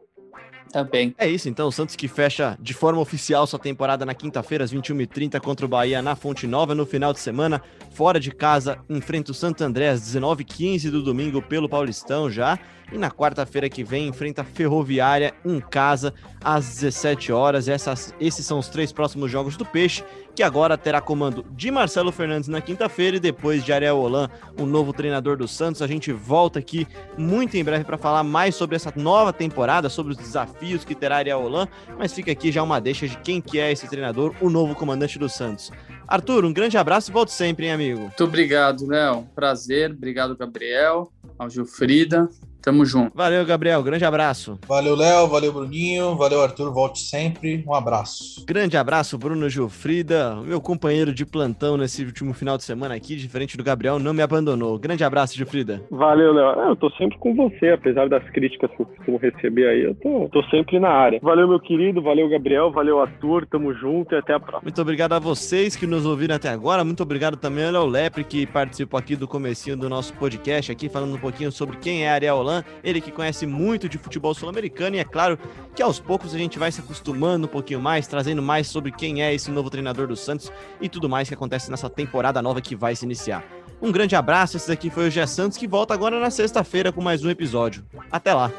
também. É isso, então. O Santos que fecha de forma oficial sua temporada na quinta-feira, às 21h30, contra o Bahia na Fonte Nova. No final de semana, fora de casa, enfrenta o Santo André às 19h15 do domingo pelo Paulistão já. E na quarta-feira que vem, enfrenta a Ferroviária em casa às 17 horas. Essas, esses são os três próximos jogos do Peixe que agora terá comando de Marcelo Fernandes na quinta-feira e depois de Ariel Holan, o novo treinador do Santos. A gente volta aqui muito em breve para falar mais sobre essa nova temporada, sobre os desafios que terá Ariel Holan, mas fica aqui já uma deixa de quem que é esse treinador, o novo comandante do Santos. Arthur, um grande abraço e volte sempre, hein, amigo? Muito obrigado, Léo. Prazer. Obrigado, Gabriel, ao Gilfrida. Tamo junto. Valeu, Gabriel. Grande abraço. Valeu, Léo. Valeu, Bruninho. Valeu, Arthur. Volte sempre. Um abraço. Grande abraço, Bruno Gilfrida, meu companheiro de plantão nesse último final de semana aqui, diferente do Gabriel, não me abandonou. Grande abraço, Gilfrida. Valeu, Léo. Eu tô sempre com você, apesar das críticas que eu costumo receber aí, eu tô, tô sempre na área. Valeu, meu querido. Valeu, Gabriel. Valeu, Arthur. Tamo junto e até a próxima. Muito obrigado a vocês que nos ouviram até agora. Muito obrigado também ao Léo Lepre, que participou aqui do comecinho do nosso podcast, aqui falando um pouquinho sobre quem é Ariel Ele que conhece muito de futebol sul-americano e é claro que aos poucos a gente vai se acostumando um pouquinho mais, trazendo mais sobre quem é esse novo treinador do Santos e tudo mais que acontece nessa temporada nova que vai se iniciar. Um grande abraço, esse daqui foi o Gé Santos que volta agora na sexta-feira com mais um episódio. Até lá!